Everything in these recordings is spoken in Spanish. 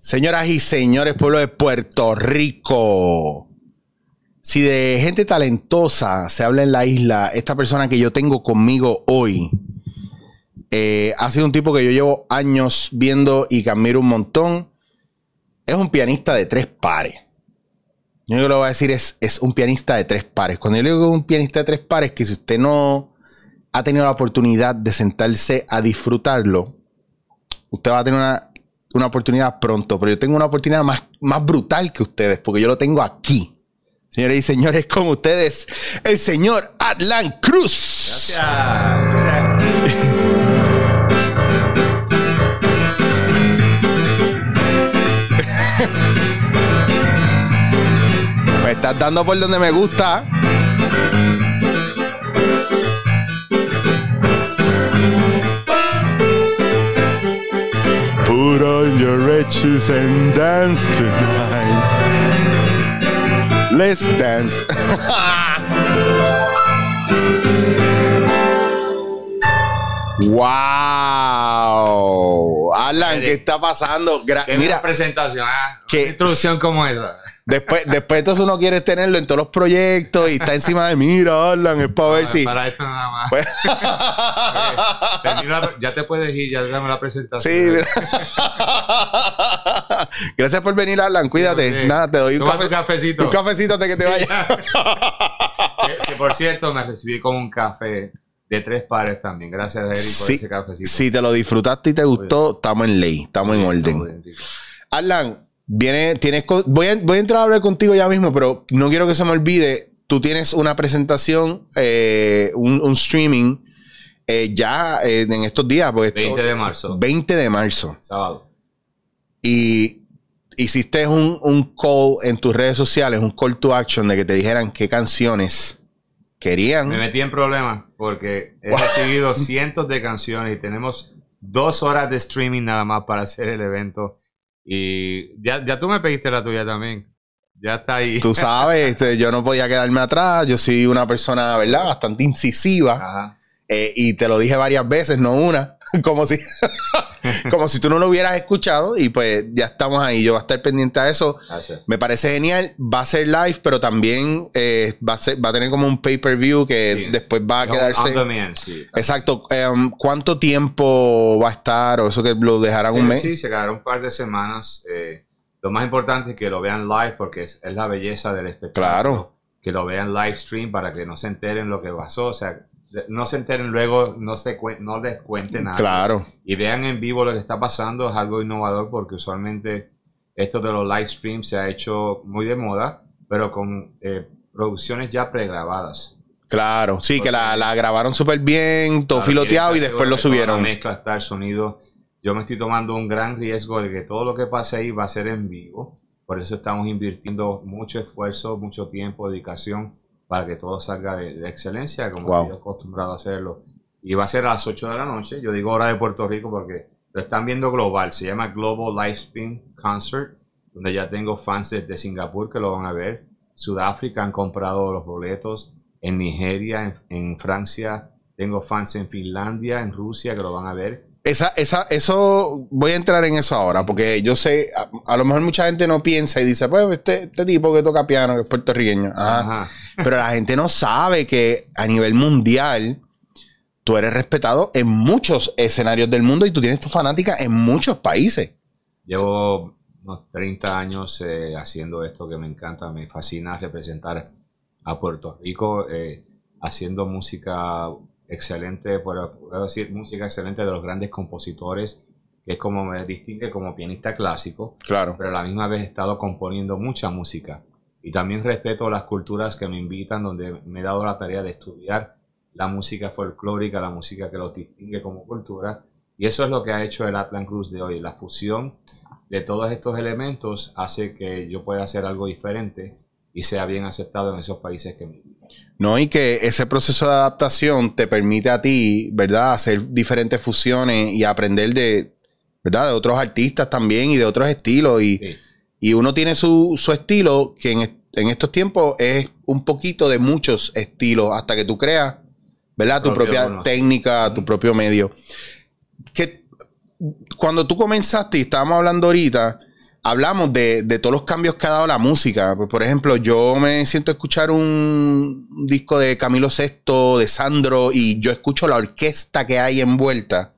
Señoras y señores, pueblo de Puerto Rico. Si de gente talentosa se habla en la isla, esta persona que yo tengo conmigo hoy eh, ha sido un tipo que yo llevo años viendo y que admiro un montón. Es un pianista de tres pares. Yo lo que le voy a decir es, es un pianista de tres pares. Cuando yo le digo un pianista de tres pares, que si usted no ha tenido la oportunidad de sentarse a disfrutarlo, usted va a tener una, una oportunidad pronto, pero yo tengo una oportunidad más, más brutal que ustedes, porque yo lo tengo aquí. Señores y señores, con ustedes, el señor Atlan Cruz. Gracias. Me estás dando por donde me gusta. On your riches and dance tonight. Let's dance. wow. Alan, ¿qué está pasando? Gra- Qué Mira, presentación, ah, ¿Qué? introducción como esa. Después, después entonces uno quiere tenerlo en todos los proyectos y está encima de mira, Alan, es para ver si. Para esto nada más. Pues- la- ya te puedes ir, ya dame la presentación. Sí, mira. Gracias por venir, Alan. Cuídate. Nada, te doy un, cafe- cafecito. un cafecito antes que te vayas. que, que, por cierto, me recibí con un café de tres pares también. Gracias, Eric, por ese cafecito. si te lo disfrutaste y te gustó, estamos en ley, estamos en orden. Alan, viene, tienes, voy a, voy a entrar a hablar contigo ya mismo, pero no quiero que se me olvide. Tú tienes una presentación, eh, un, un streaming eh, ya eh, en estos días. Porque esto- 20 de marzo. 20 de marzo. Sábado. Y hiciste un, un call en tus redes sociales, un call to action de que te dijeran qué canciones querían. Me metí en problemas porque he recibido cientos de canciones y tenemos dos horas de streaming nada más para hacer el evento. Y ya, ya tú me pediste la tuya también. Ya está ahí. Tú sabes, este, yo no podía quedarme atrás. Yo soy una persona, ¿verdad? Bastante incisiva. Ajá. Eh, y te lo dije varias veces, no una. como si, como si tú no lo hubieras escuchado. Y pues ya estamos ahí. Yo voy a estar pendiente a eso. Gracias. Me parece genial. Va a ser live, pero también eh, va, a ser- va a tener como un pay-per-view que Sí. después va a quedarse. sí. Exacto. Em, ¿Cuánto tiempo va a estar? O eso que lo dejarán Sí, un mes. sí, se quedará un par de semanas. Eh, lo más importante es que lo vean live porque es, es la belleza del espectáculo. Claro. Que lo vean live stream para que no se enteren lo que pasó. O sea, no se enteren luego, no, se no les cuente nada. Claro. Y vean en vivo lo que está pasando. Es algo innovador porque usualmente esto de los live streams se ha hecho muy de moda, pero con eh, producciones ya pregrabadas. Claro. Sí, que la, la grabaron súper bien, todo Claro, filoteado y después lo subieron. mezcla está el sonido. Yo me estoy tomando un gran riesgo de que todo lo que pase ahí va a ser en vivo. Por eso estamos invirtiendo mucho esfuerzo, mucho tiempo, dedicación para que todo salga de, de excelencia, como Wow. estoy acostumbrado a hacerlo. Y va a ser a las 8 de la noche. Yo digo hora de Puerto Rico porque lo están viendo global. Se llama Global Live Spin Concert, donde ya tengo fans desde Singapur que lo van a ver. Sudáfrica han comprado los boletos. En Nigeria, en, en Francia, tengo fans en Finlandia, en Rusia que lo van a ver. Esa, esa, eso, voy a entrar en eso ahora, porque yo sé, a, a lo mejor mucha gente no piensa y dice, pues este, este tipo que toca piano, que es puertorriqueño. Ajá. Ajá. Pero la gente no sabe que a nivel mundial tú eres respetado en muchos escenarios del mundo y tú tienes tu fanática en muchos países. Llevo unos 30 años eh, haciendo esto que me encanta, me fascina representar a Puerto Rico, eh, haciendo música excelente, puedo, decir música excelente de los grandes compositores, que es como me distingue como pianista clásico, Claro. pero a la misma vez he estado componiendo mucha música. Y también respeto las culturas que me invitan, donde me he dado la tarea de estudiar la música folclórica, la música que los distingue como cultura. Y eso es lo que ha hecho el Atlan Cruz de hoy. La fusión de todos estos elementos hace que yo pueda hacer algo diferente y sea bien aceptado en esos países que. No, y que ese proceso de adaptación te permite a ti, ¿verdad?, hacer diferentes fusiones y aprender de, ¿verdad?, de otros artistas también y de otros estilos. Y, Sí. y uno tiene su, su estilo que en, en estos tiempos es un poquito de muchos estilos hasta que tú creas, ¿verdad?, tu propia técnica, tu propio medio. Que cuando tú comenzaste y estábamos hablando ahorita, hablamos de, de todos los cambios que ha dado la música. Pues, por ejemplo, yo me siento a escuchar un disco de Camilo VI, de Sandro, y yo escucho la orquesta que hay envuelta.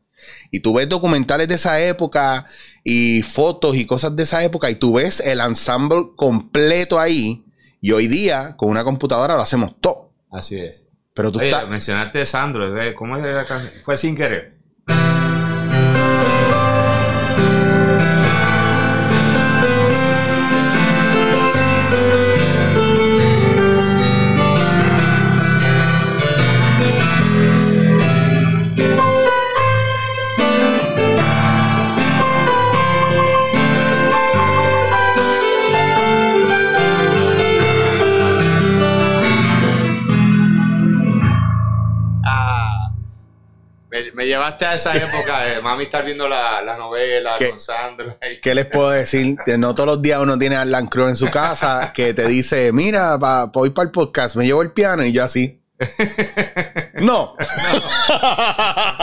Y tú ves documentales de esa época y fotos y cosas de esa época y tú ves el ensemble completo ahí. Y hoy día, con una computadora, lo hacemos todo. Así es. Pero tú Oye, estás... mencionaste Sandro, ¿eh? ¿cómo es la canción? Fue sin querer. Me, me llevaste a esa época de mami estar viendo la, la novela con Sandro. ahí. ¿Qué les puedo decir? No todos los días uno tiene a Alan Cruz en su casa que te dice, mira, pa, voy para el podcast, me llevo el piano y yo así. No.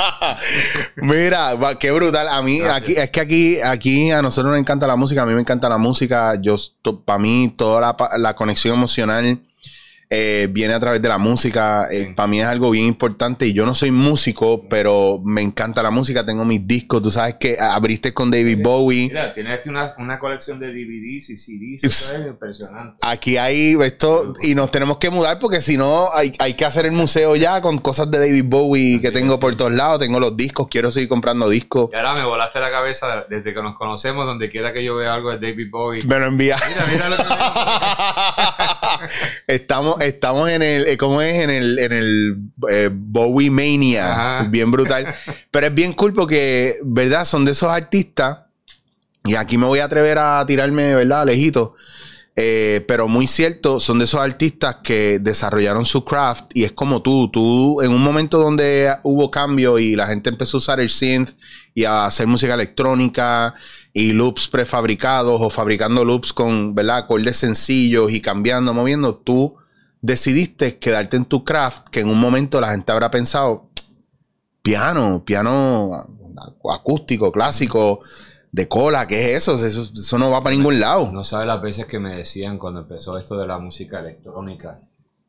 Mira, qué brutal. A mí, Gracias. aquí, es que aquí, aquí a nosotros nos encanta la música, a mí me encanta la música. Yo, para mí, toda la, la conexión emocional eh, viene a través de la música. Sí. para mí es algo bien importante y yo no soy músico, pero me encanta la música. Tengo mis discos. Tú sabes que abriste con David Bowie. Mira, tienes una, una colección de DVDs y CDs. Eso es impresionante. Aquí hay esto y nos tenemos que mudar porque si no hay, hay que hacer el museo ya con cosas de David Bowie que Así tengo es. por todos lados. Tengo los discos, quiero seguir comprando discos. Y ahora me volaste la cabeza desde que nos conocemos, donde quiera que yo vea algo de David Bowie. Me lo envía. Mira, mira lo que. estamos, estamos en el, eh, ¿cómo es? En el, en el eh, Bowie Mania. Ajá. Bien brutal. Pero es bien cool porque, ¿verdad? Son de esos artistas. Y aquí me voy a atrever a tirarme, ¿verdad? Lejito. Eh, pero muy cierto, son de esos artistas que desarrollaron su craft y es como tú, tú en un momento donde hubo cambio y la gente empezó a usar el synth y a hacer música electrónica y loops prefabricados o fabricando loops con, ¿verdad? Acordes sencillos y cambiando, moviendo, tú decidiste quedarte en tu craft que en un momento la gente habrá pensado, piano, piano acústico, clásico, de cola, ¿qué es eso? Eso, eso no va para ningún lado. No sabes las veces que me decían cuando empezó esto de la música electrónica.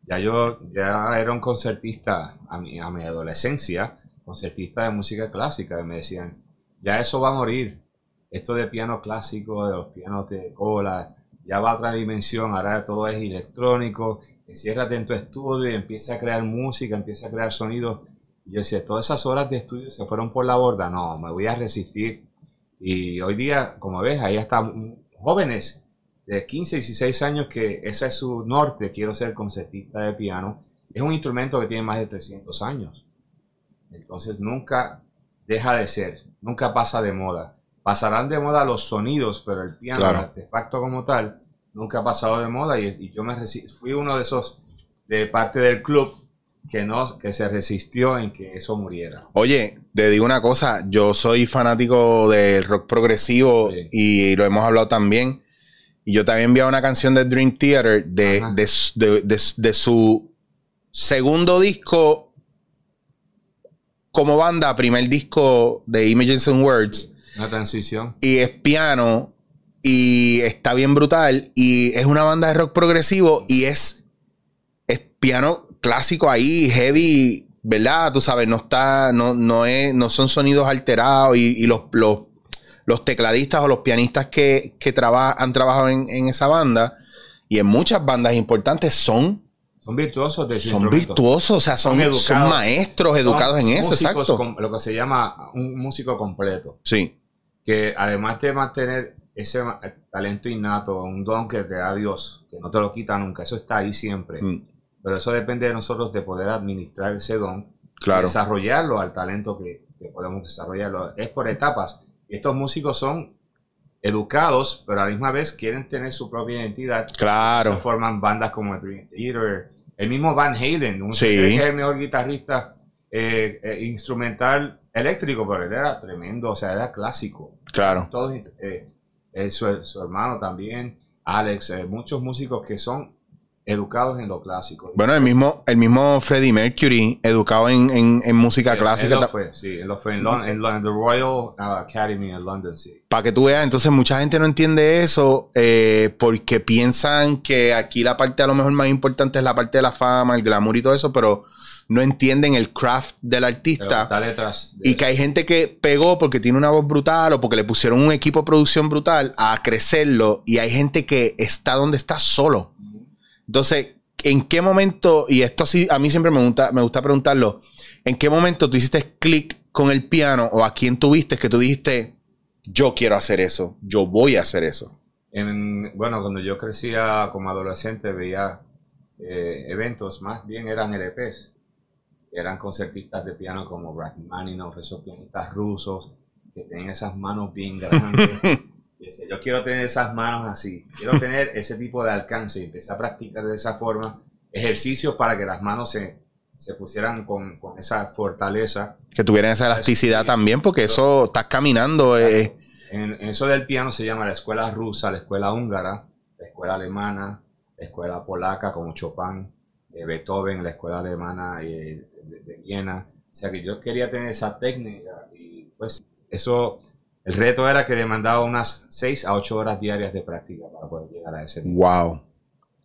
Ya yo ya era un concertista a mi, a mi adolescencia, concertista de música clásica, y me decían, ya eso va a morir. Esto de piano clásico, de los pianos de cola, ya va a otra dimensión, ahora todo es electrónico, enciérrate en tu estudio y empieza a crear música, empieza a crear sonidos. Y yo decía, todas esas horas de estudio se fueron por la borda, no, me voy a resistir. Y hoy día, como ves, ahí están jóvenes de 15, 16 años que ese es su norte, quiero ser concertista de piano. Es un instrumento que tiene más de 300 años. Entonces nunca deja de ser, nunca pasa de moda. Pasarán de moda los sonidos, pero el piano, Claro. el artefacto como tal, nunca ha pasado de moda y, y yo me fui uno de esos de parte del club que no que se resistió en que eso muriera. Oye, te digo una cosa, yo soy fanático del rock progresivo Sí. y lo hemos hablado también. Y yo también enviado una canción de Dream Theater de- de- de su segundo disco como banda, primer disco de Images and Words. Una transición. Y es piano y está bien brutal. Y es una banda de rock progresivo y es, es piano clásico ahí, heavy, ¿verdad? Tú sabes, no está, no, no es, no son sonidos alterados y, y los, los, los tecladistas o los pianistas que, que traba- han trabajado en, en esa banda y en muchas bandas importantes son, Son virtuosos de su son virtuosos, o sea, son, Son son, educados. maestros Son educados en eso, exacto. com- lo que se llama un músico completo. Sí, Que además de mantener ese talento innato, un don que te da Dios, que no te lo quita nunca, eso está ahí siempre. Mm, Pero eso depende de nosotros de poder administrar ese don, claro. desarrollarlo al talento que, que podemos desarrollarlo. Es por etapas. Estos músicos son educados, pero a la misma vez quieren tener su propia identidad. Se Claro. forman bandas como el Dream Theater, el mismo Van Halen, un Sí. que es el mejor guitarrista eh, eh, instrumental eléctrico, pero él era tremendo, o sea, era clásico. Claro. Todos, eh, eh, su, su hermano también, Alex, eh, muchos músicos que son educados en lo clásico. Bueno, el mismo, el mismo Freddie Mercury, educado en, en, en música Él- clásica. Él lo fue, sí, él lo fue en, Lon- en the Royal Academy en London, sí. Para que tú veas, entonces mucha gente no entiende eso eh, porque piensan que aquí la parte a lo mejor más importante es la parte de la fama, el glamour y todo eso, pero no entienden el craft del artista. de Y que hay gente que pegó porque tiene una voz brutal o porque le pusieron un equipo de producción brutal a crecerlo y hay gente que está donde está solo. Entonces, ¿en qué momento, y esto sí, a mí siempre me gusta, me gusta preguntarlo, ¿en qué momento tú hiciste clic con el piano o a quién tuviste que tú dijiste, yo quiero hacer eso, yo voy a hacer eso? En- bueno, cuando yo crecía como adolescente veía eh, eventos, más bien eran LPs. Eran concertistas de piano como Rachmaninoff, esos pianistas rusos que tenían esas manos bien grandes. Yo quiero tener esas manos así, quiero tener ese tipo de alcance. Y empecé a practicar de esa forma ejercicios para que las manos se, se pusieran con, con esa fortaleza. Que tuvieran esa elasticidad también, porque eso estás caminando. eh, En, en eso del piano se llama la escuela rusa, la escuela húngara, la escuela alemana, la escuela polaca como Chopin, eh, Beethoven, la escuela alemana eh, de, Viena. O sea que yo quería tener esa técnica y pues eso, el reto era que demandaba unas 6 a 8 horas diarias de práctica para poder llegar a ese nivel. Wow.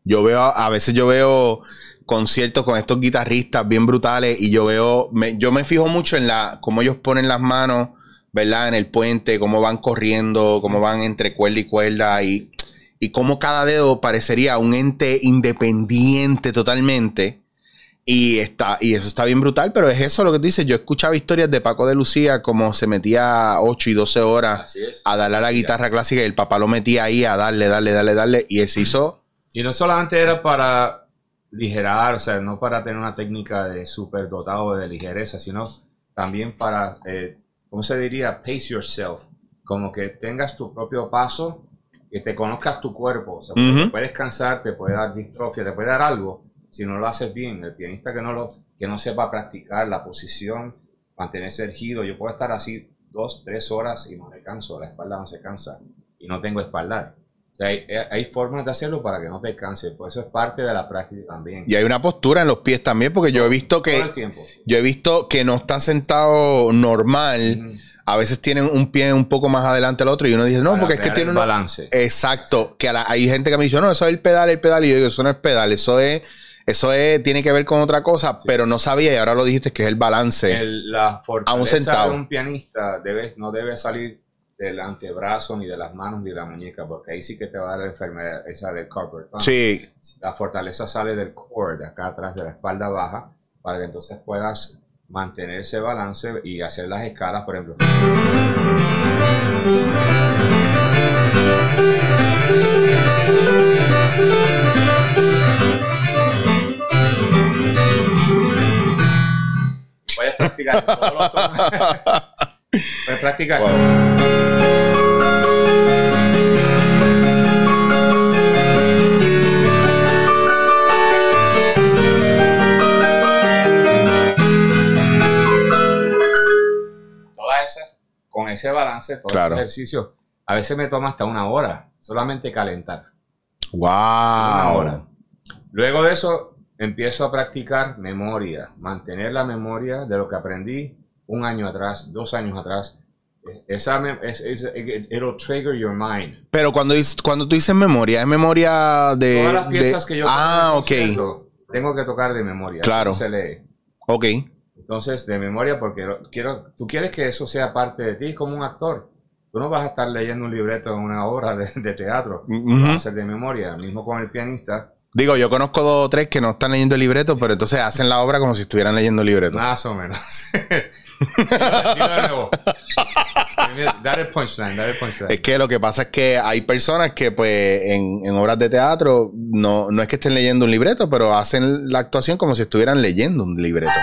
Yo veo, a veces yo veo conciertos con estos guitarristas bien brutales y yo veo, me- yo me fijo mucho en la, cómo ellos ponen las manos, ¿verdad? En el puente, cómo van corriendo, cómo van entre cuerda y cuerda y, y cómo cada dedo parecería un ente independiente totalmente. Y, está, y eso está bien brutal, pero es eso lo que tú dices. Yo escuchaba historias de Paco de Lucía como se metía 8 y 12 horas a darle a la guitarra clásica y el papá lo metía ahí a darle, darle, darle, darle. Y él se hizo Y no solamente era para ligerar, o sea, no para tener una técnica de súper dotado de ligereza, sino también para, eh, ¿cómo se diría? Pace yourself. Como que tengas tu propio paso, que te conozcas tu cuerpo. O sea, porque Ujú. te puedes cansar, te puede dar distrofia, te puede dar algo si no lo haces bien. El pianista que no, lo, que no sepa practicar la posición, mantenerse erguido. Yo puedo estar así dos, tres horas y no me canso, la espalda no se cansa y no tengo espaldar. O sea, hay, hay formas de hacerlo para que no te canses, por eso es parte de la práctica también. Y hay una postura en los pies también, porque yo he visto que yo he visto que no están sentados normal. Ujú. A veces tienen un pie un poco más adelante al otro y uno dice, no, Para porque es que tiene una... balance. Exacto, que a la- hay gente que me dice, no, eso es el pedal, el pedal, y yo digo, eso no es pedal, eso es, eso es, tiene que ver con otra cosa, pero no sabía y ahora lo dijiste que es el balance. El- la fortaleza sentado. de un pianista debe, no debe salir del antebrazo, ni de las manos, ni de la muñeca, porque ahí sí que te va a dar la enfermedad esa del tunnel. Sí, La fortaleza sale del core, de acá atrás, de la espalda baja, para que entonces puedas mantener ese balance y hacer las escalas, por ejemplo. Puedes practicar todos los tonos. Puedes practicar. Ese balance, todo Claro. ese ejercicio, a veces me toma hasta una hora, solamente calentar. wow. hora. Luego de eso, empiezo a practicar memoria, mantener la memoria de lo que aprendí un año atrás, dos años atrás. Esa es, es- it- it'll trigger your mind. Pero cuando, cuando tú dices memoria, es memoria de... Todas las piezas de- que yo Ah, ok, tengo que tocar de memoria. Claro. no se lee. ok. Entonces, de memoria, porque quiero, tú quieres que eso sea parte de ti como un actor. Tú no vas a estar leyendo un libreto en una obra de, de teatro. Ujú. Va a ser de memoria. Mismo con el pianista, Digo, yo conozco dos o tres que no están leyendo el libreto, pero entonces hacen la obra como si estuvieran leyendo el libreto. más o menos. Dale punchline, dale punchline. Es que lo que pasa es que hay personas que, pues, en, en obras de teatro, no, no es que estén leyendo un libreto, pero hacen la actuación como si estuvieran leyendo un libreto.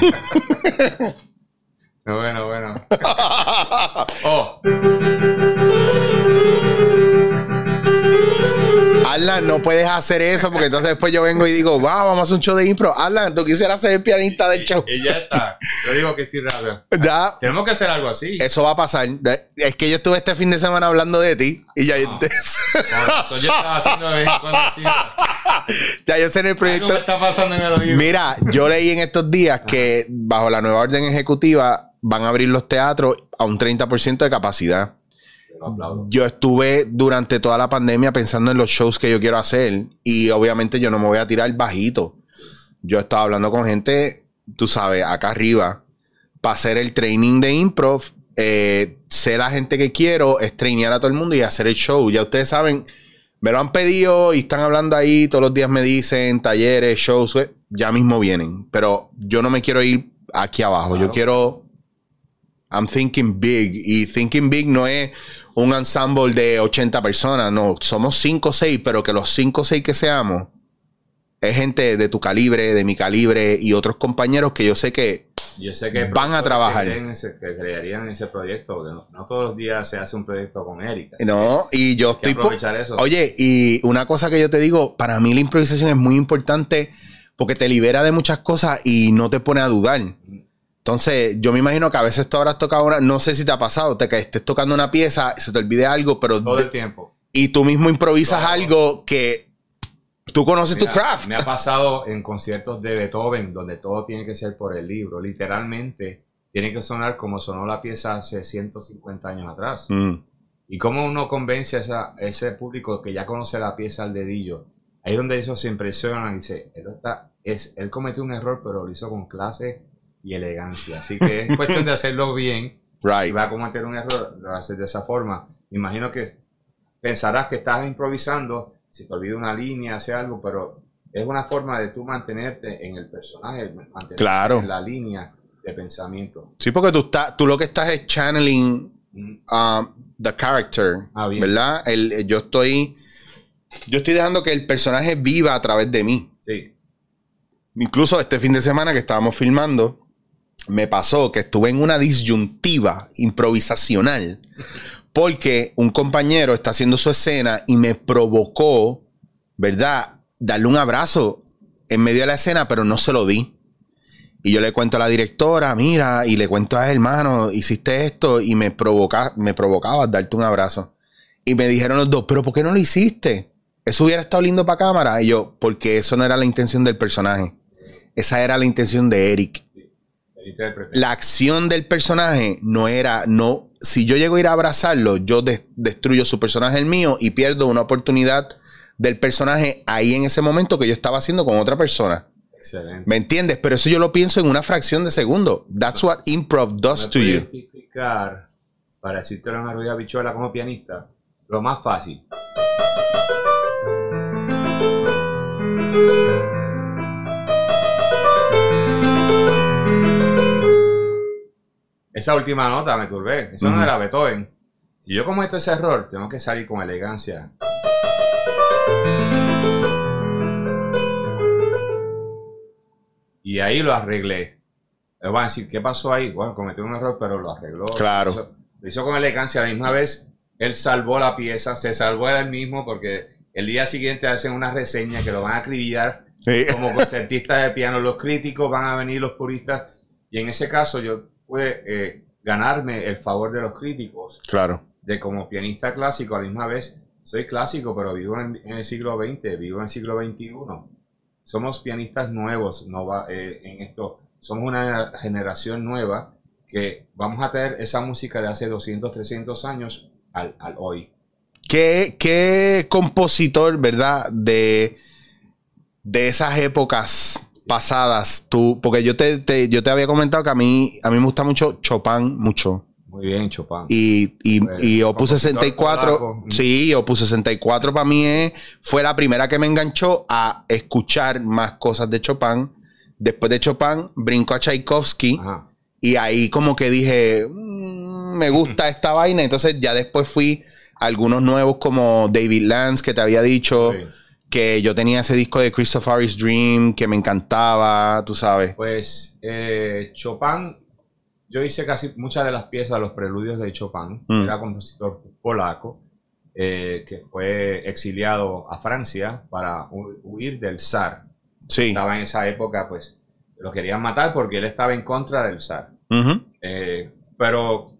bueno, bueno. oh, Alan, no puedes hacer eso porque entonces después yo vengo y digo, va, vamos a hacer un show de impro. Alan, tú quisieras ser el pianista del show. Y ya está. Yo digo que sí, rápido. Ya, Tenemos que hacer algo así. eso va a pasar. Es que yo estuve este fin de semana hablando de ti y ya, Por eso yo estaba haciendo de vez en cuando así. ya yo sé en el proyecto. me está pasando en el oído. Mira, yo leí en estos días que bajo la nueva orden ejecutiva van a abrir los teatros a un 30% de capacidad. Lo. Yo estuve durante toda la pandemia pensando en los shows que yo quiero hacer y obviamente yo no me voy a tirar bajito. Yo estaba hablando con gente, tú sabes, acá arriba, para hacer el training de improv, eh, sé la gente que quiero, es trainear a todo el mundo y hacer el show. Ya ustedes saben, me lo han pedido y están hablando ahí, todos los días me dicen talleres, shows, ya mismo vienen. Pero yo no me quiero ir aquí abajo, yo quiero... I'm thinking big. Y thinking big no es un ensemble de 80 personas. No, somos 5 o 6, pero que los 5 o 6 que seamos es gente de tu calibre, de mi calibre y otros compañeros que yo sé que Yo sé que Van a trabajar. Que, ese- que crearían ese proyecto, porque no, no todos los días se hace un proyecto con Erika. no. Y yo estoy. aprovechar eso. Oye, y una cosa que yo te digo, para mí la improvisación es muy importante porque te libera de muchas cosas y no te pone a dudar. Entonces, yo me imagino que a veces tú habrás tocado una, no sé si te ha pasado, te que estés tocando una pieza, se te olvide algo, pero todo el tiempo. y tú mismo improvisas algo que tú conoces Mira, tu craft. Me ha pasado en conciertos de Beethoven, donde todo tiene que ser por el libro. Literalmente, tiene que sonar como sonó la pieza hace 150 años atrás. Mm, Y cómo uno convence a esa- ese público que ya conoce la pieza al dedillo. Ahí es donde ellos se impresionan y dice, él, está, es, él cometió un error, pero lo hizo con clase y elegancia. Así que es cuestión de hacerlo bien. Si right. va a cometer un error, lo haces de esa forma. Imagino que pensarás que estás improvisando, si te olvida una línea, hace algo, pero es una forma de tú mantenerte en el personaje, mantenerte Claro. en la línea de pensamiento. Sí, porque tú, estás, tú lo que estás es channeling Mm, um, the character, Ah, bien. ¿verdad? El, el- yo estoy yo estoy dejando que el personaje viva a través de mí. Sí, Incluso este fin de semana que estábamos filmando, me pasó que estuve en una disyuntiva improvisacional porque un compañero está haciendo su escena y me provocó, ¿verdad? Darle un abrazo en medio de la escena, pero no se lo di. Y yo le cuento a la directora, mira, y le cuento a él, hermano, hiciste esto y me, provoca, me provocaba darte un abrazo. Y me dijeron los dos, pero ¿por qué no lo hiciste? Eso hubiera estado lindo para cámara. Y yo, porque eso no era la intención del personaje. Esa era la intención de Eric. Intérprete. La acción del personaje no era, no, si yo llego a ir a abrazarlo, yo des- destruyo su personaje, el mío, y pierdo una oportunidad del personaje ahí en ese momento que yo estaba haciendo con otra persona. Excelente. ¿Me entiendes? Pero eso yo lo pienso en una fracción de segundo. That's what improv does ¿Me to you. explicar, para decirte una rueda bichuela como pianista, lo más fácil. Esa última nota me turbé. Eso Ujú. no era Beethoven. Si yo cometo ese error, tengo que salir con elegancia. Y ahí lo arreglé. Van a decir, ¿qué pasó ahí? Bueno, cometió un error, pero lo arregló. Claro. Lo hizo, lo hizo con elegancia. A la misma vez, él salvó la pieza, se salvó él mismo, porque el día siguiente hacen una reseña que lo van a acribillar Sí. como concertista de piano. Los críticos van a venir, los puristas. Y en ese caso, yo pude eh, ganarme el favor de los críticos, Claro. de como pianista clásico, a la misma vez, soy clásico, pero vivo en, en el siglo XX, vivo en el siglo XXI. Somos pianistas nuevos no va, eh, en esto. Somos una generación nueva que vamos a traer esa música de hace 200, 300 años al, al hoy. ¿Qué, qué compositor, verdad, de, de esas épocas pasadas tú? Porque yo te, te- yo te había comentado que a mí, a mí me gusta mucho Chopin, mucho. Muy bien, Chopin. Y, y, Pues, y Opus compositor 64, polaco. sí, Opus 64 para mí es- fue la primera que me enganchó a escuchar más cosas de Chopin. Después de Chopin, brinco a Tchaikovsky. Ajá. Y ahí como que dije, "Mm, me gusta esta vaina. Entonces ya después fui a algunos nuevos como David Lance, que te había dicho Sí. Que yo tenía ese disco de Christopher's Dream, que me encantaba, tú sabes. Pues eh, Chopin, yo hice casi muchas de las piezas, los preludios de Chopin, Mm. era compositor polaco. eh, que fue exiliado a Francia para hu- huir del zar. Sí. Estaba en esa época, pues, lo querían matar porque él estaba en contra del zar. Eh, pero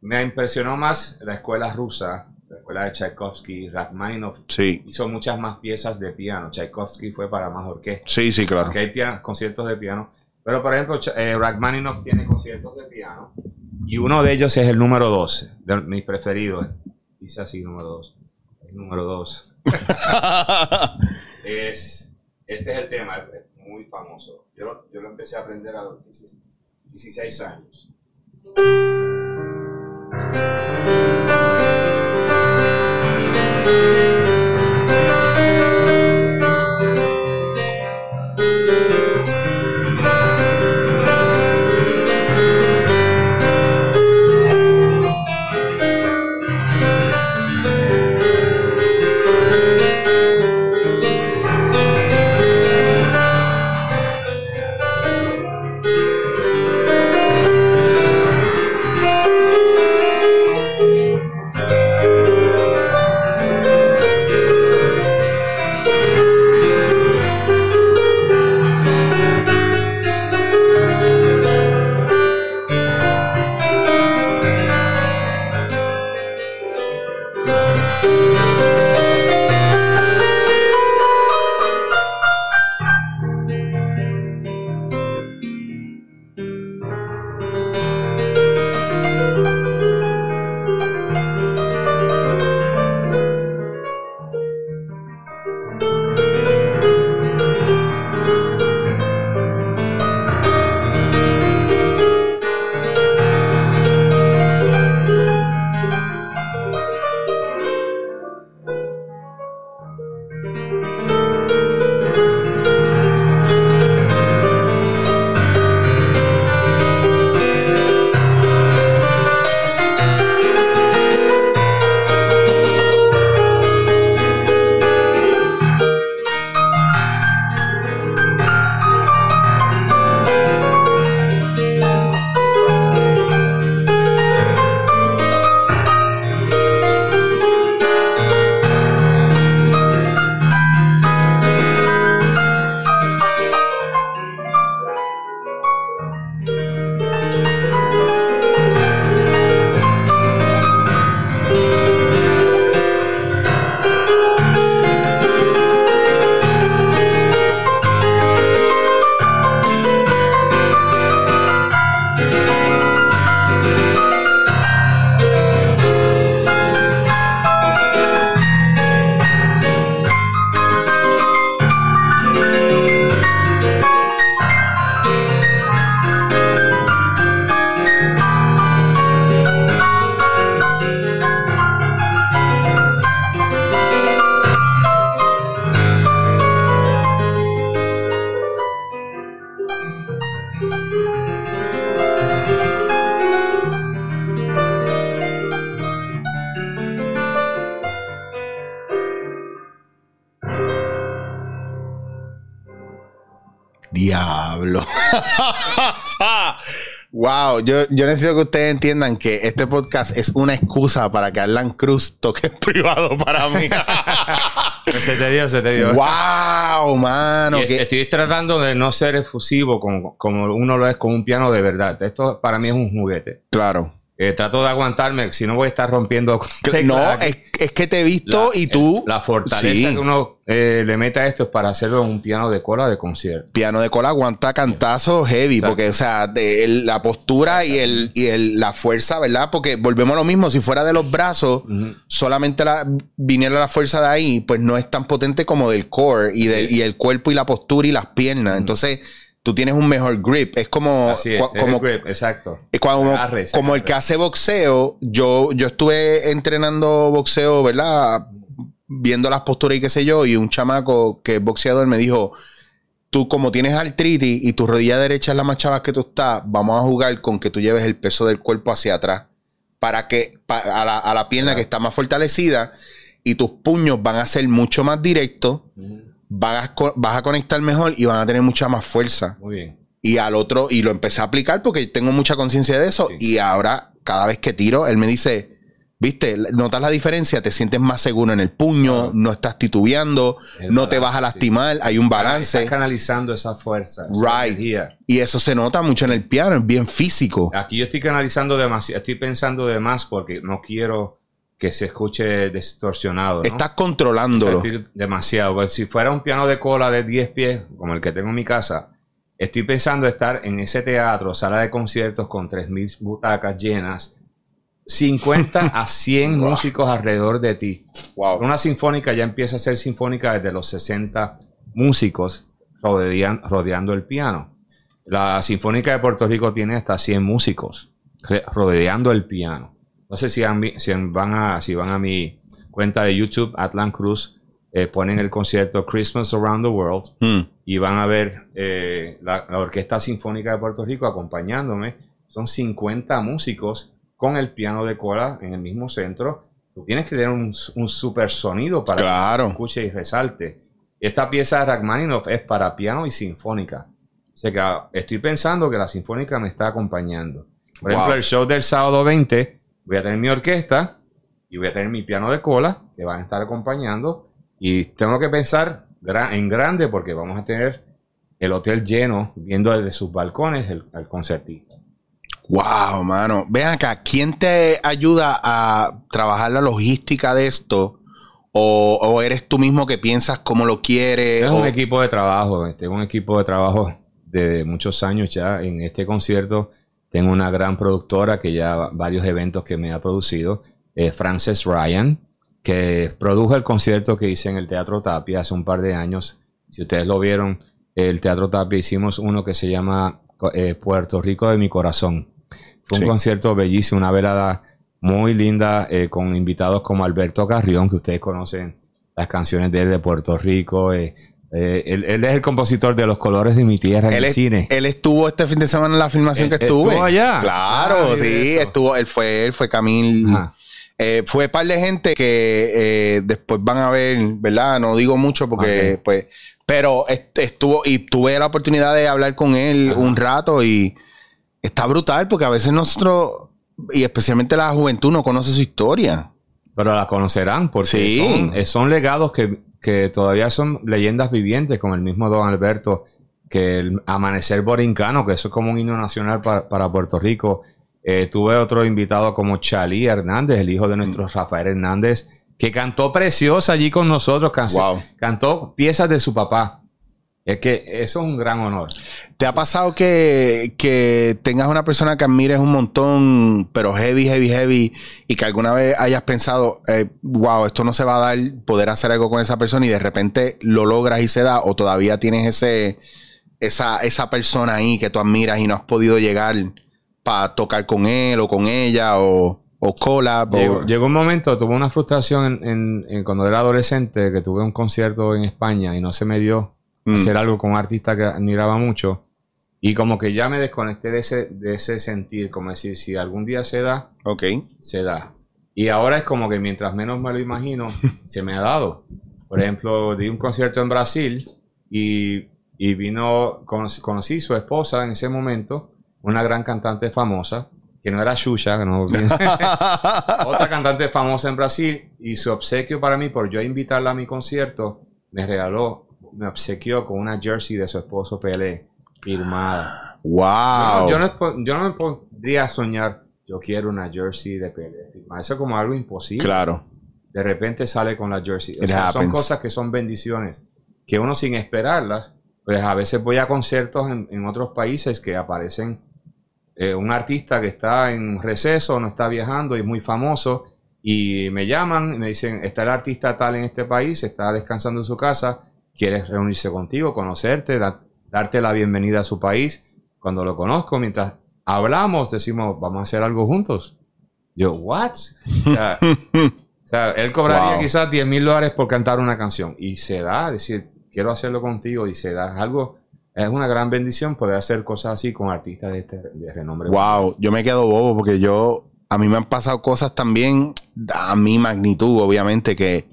me impresionó más la escuela rusa, la escuela de Tchaikovsky, Rachmaninoff. Sí. Hizo muchas más piezas de piano. Tchaikovsky fue para más orquesta. Sí, sí, claro. Aunque hay conciertos de piano. Pero, por ejemplo, eh, Rachmaninoff tiene conciertos de piano. Y uno de ellos es el número 12, de mis preferidos. Dice así, número 2. El número 2. es, este es el tema, es muy famoso. Yo, lo- yo lo empecé a aprender a los 16 16 años. Diablo. Yo, yo necesito que ustedes entiendan que este podcast es una excusa para que Alan Cruz toque privado para mí. Se te dio, se te dio. wow, mano. Que- Estoy tratando de no ser efusivo como, como uno lo es con un piano de verdad. Esto para mí es un juguete. claro. Eh, trato de aguantarme, si no voy a estar rompiendo. No, teclas. es, es que te he visto La- y tú. La fortaleza Sí. que uno eh, le mete a esto es para hacerlo en un piano de cola de concierto. Piano de cola aguanta cantazo heavy, Exacto. porque, o sea, de el- la postura y, el, y el- la fuerza, ¿verdad? Porque volvemos a lo mismo, si fuera de los brazos, solamente la, viniera la fuerza de ahí, pues no es tan potente como del core y, del, Sí. y el cuerpo y la postura y las piernas. Entonces, tú tienes un mejor grip. Es como, Así es, como, el grip, exacto. es como, el que hace boxeo. Yo, yo estuve entrenando boxeo, ¿verdad? Viendo las posturas y qué sé yo, y un chamaco que es boxeador me dijo, tú como tienes artritis y tu rodilla derecha es la más chava que tú estás, vamos a jugar con que tú lleves el peso del cuerpo hacia atrás para que a, la, a la pierna Claro. que está más fortalecida y tus puños van a ser mucho más directos. Vas a, vas a conectar mejor y van a tener mucha más fuerza. Muy bien. Y al otro, y lo empecé a aplicar porque tengo mucha conciencia de eso. Sí. Y ahora, cada vez que tiro, él me dice, ¿Viste? Notas la diferencia, te sientes más seguro en el puño, no estás titubeando, El no te vas a sí. lastimar, hay un balance. Estás canalizando esa fuerza. esa Right. energía. Y eso se nota mucho en el piano, es bien físico. Aquí yo estoy canalizando demasiado, estoy pensando de más porque no quiero que se escuche distorsionado. ¿no? Estás controlándolo. Sentir demasiado. Pues si fuera un piano de cola de 10 pies, como el que tengo en mi casa, estoy pensando estar en ese teatro, sala de conciertos con 3.000 butacas llenas, 50 a 100 Wow. músicos alrededor de ti. Wow. Una sinfónica ya empieza a ser sinfónica desde los 60 músicos rodean- rodeando el piano. La Sinfónica de Puerto Rico tiene hasta 100 músicos rodeando el piano. No sé si, han vi- si van, a, si van a mi cuenta de YouTube, Atlan Cruz, eh, ponen el concierto Christmas Around the World Mm. y van a ver eh, la, la Orquesta Sinfónica de Puerto Rico acompañándome. Son 50 músicos con el piano de cola en el mismo centro. Tú tienes que tener un, un super sonido para Claro. que se escuche y resalte. Esta pieza de Rachmaninoff es para piano y sinfónica. O sea que ah, estoy pensando que la sinfónica me está acompañando. Por Wow. ejemplo, el show del sábado 20, voy a tener mi orquesta y voy a tener mi piano de cola que van a estar acompañando. Y tengo que pensar en grande porque vamos a tener el hotel lleno viendo desde sus balcones el, al concertista. Wow, mano. Ven acá, ¿quién te ayuda a trabajar la logística de esto? ¿O, o eres tú mismo que piensas cómo lo quieres? Es O- un equipo de trabajo, tengo un equipo de trabajo de muchos años ya. En este concierto tengo una gran productora que ya varios eventos que me ha producido, eh, Frances Ryan, que produjo el concierto que hice en el Teatro Tapia hace un par de años. Si ustedes lo vieron, el Teatro Tapia hicimos uno que se llama eh, Puerto Rico de mi corazón. Fue un concierto bellísimo, una velada muy linda eh, con invitados como Alberto Carrión, que ustedes conocen las canciones de él de Puerto Rico. eh, eh, él, él es el compositor de Los Colores de mi Tierra en él, el es- cine. él estuvo este fin de semana en la filmación Eh, que estuve. ¿estuvo allá? Claro, Ah, sí, estuvo, él fue, él fue Camil. Eh, fue par de gente que eh, después van a ver, ¿verdad? No digo mucho porque, pues, pero est- estuvo y tuve la oportunidad de hablar con él Ajá. un rato y está brutal porque a veces nosotros, y especialmente la juventud, no conoce su historia. Pero la conocerán porque Sí. son, eh, son legados que, que todavía son leyendas vivientes, como el mismo Don Alberto, que el Amanecer Borincano, que eso es como un himno nacional para, para Puerto Rico. Eh, tuve otro invitado como Chalí Hernández, el hijo de nuestro Rafael Hernández, que cantó preciosa allí con nosotros, can- Wow. cantó piezas de su papá. Es que eso es un gran honor. ¿Te ha pasado que, que tengas una persona que admires un montón, pero heavy, heavy, heavy, y que alguna vez hayas pensado, eh, wow, esto no se va a dar, poder hacer algo con esa persona y de repente lo logras y se da, o todavía tienes ese, esa, esa persona ahí que tú admiras y no has podido llegar para tocar con él o con ella o, o collab? o- Llegó, llegó un momento, tuve una frustración en, en- en cuando era adolescente, que tuve un concierto en España y no se me dio Mm. hacer algo con un artista que admiraba mucho. Y como que ya me desconecté de ese, de ese sentir, como decir, si algún día se da, Ok. se da. Y ahora es como que mientras menos me lo imagino, se me ha dado. Por ejemplo, di un concierto en Brasil y, y vino, conocí, conocí su esposa en ese momento, una gran cantante famosa, que no era Xuxa, que no otra cantante famosa en Brasil, y su obsequio para mí, por yo invitarla a mi concierto, me regaló, me obsequió con una jersey de su esposo Pelé, firmada. wow. Yo, no, yo, no, es- yo no me podría soñar, yo quiero una jersey de Pelé firmada. Eso es como algo imposible. Claro. De repente sale con la jersey. O sea, son cosas que son bendiciones, que uno sin esperarlas, pues a veces voy a conciertos en, en otros países que aparecen eh, un artista que está en receso, no está viajando y es muy famoso, y me llaman y me dicen, está el artista tal en este país, está descansando en su casa, quieres reunirse contigo, conocerte, da- darte la bienvenida a su país. Cuando lo conozco, mientras hablamos, decimos, vamos a hacer algo juntos. Yo, ¿what? O sea, o sea, él cobraría Wow. quizás 10 mil dólares por cantar una canción. Y se da, es decir, quiero hacerlo contigo y se da. Es algo, es una gran bendición poder hacer cosas así con artistas de, este, de renombre. Wow, yo me quedo bobo porque yo, a mí me han pasado cosas también a mi magnitud, obviamente, que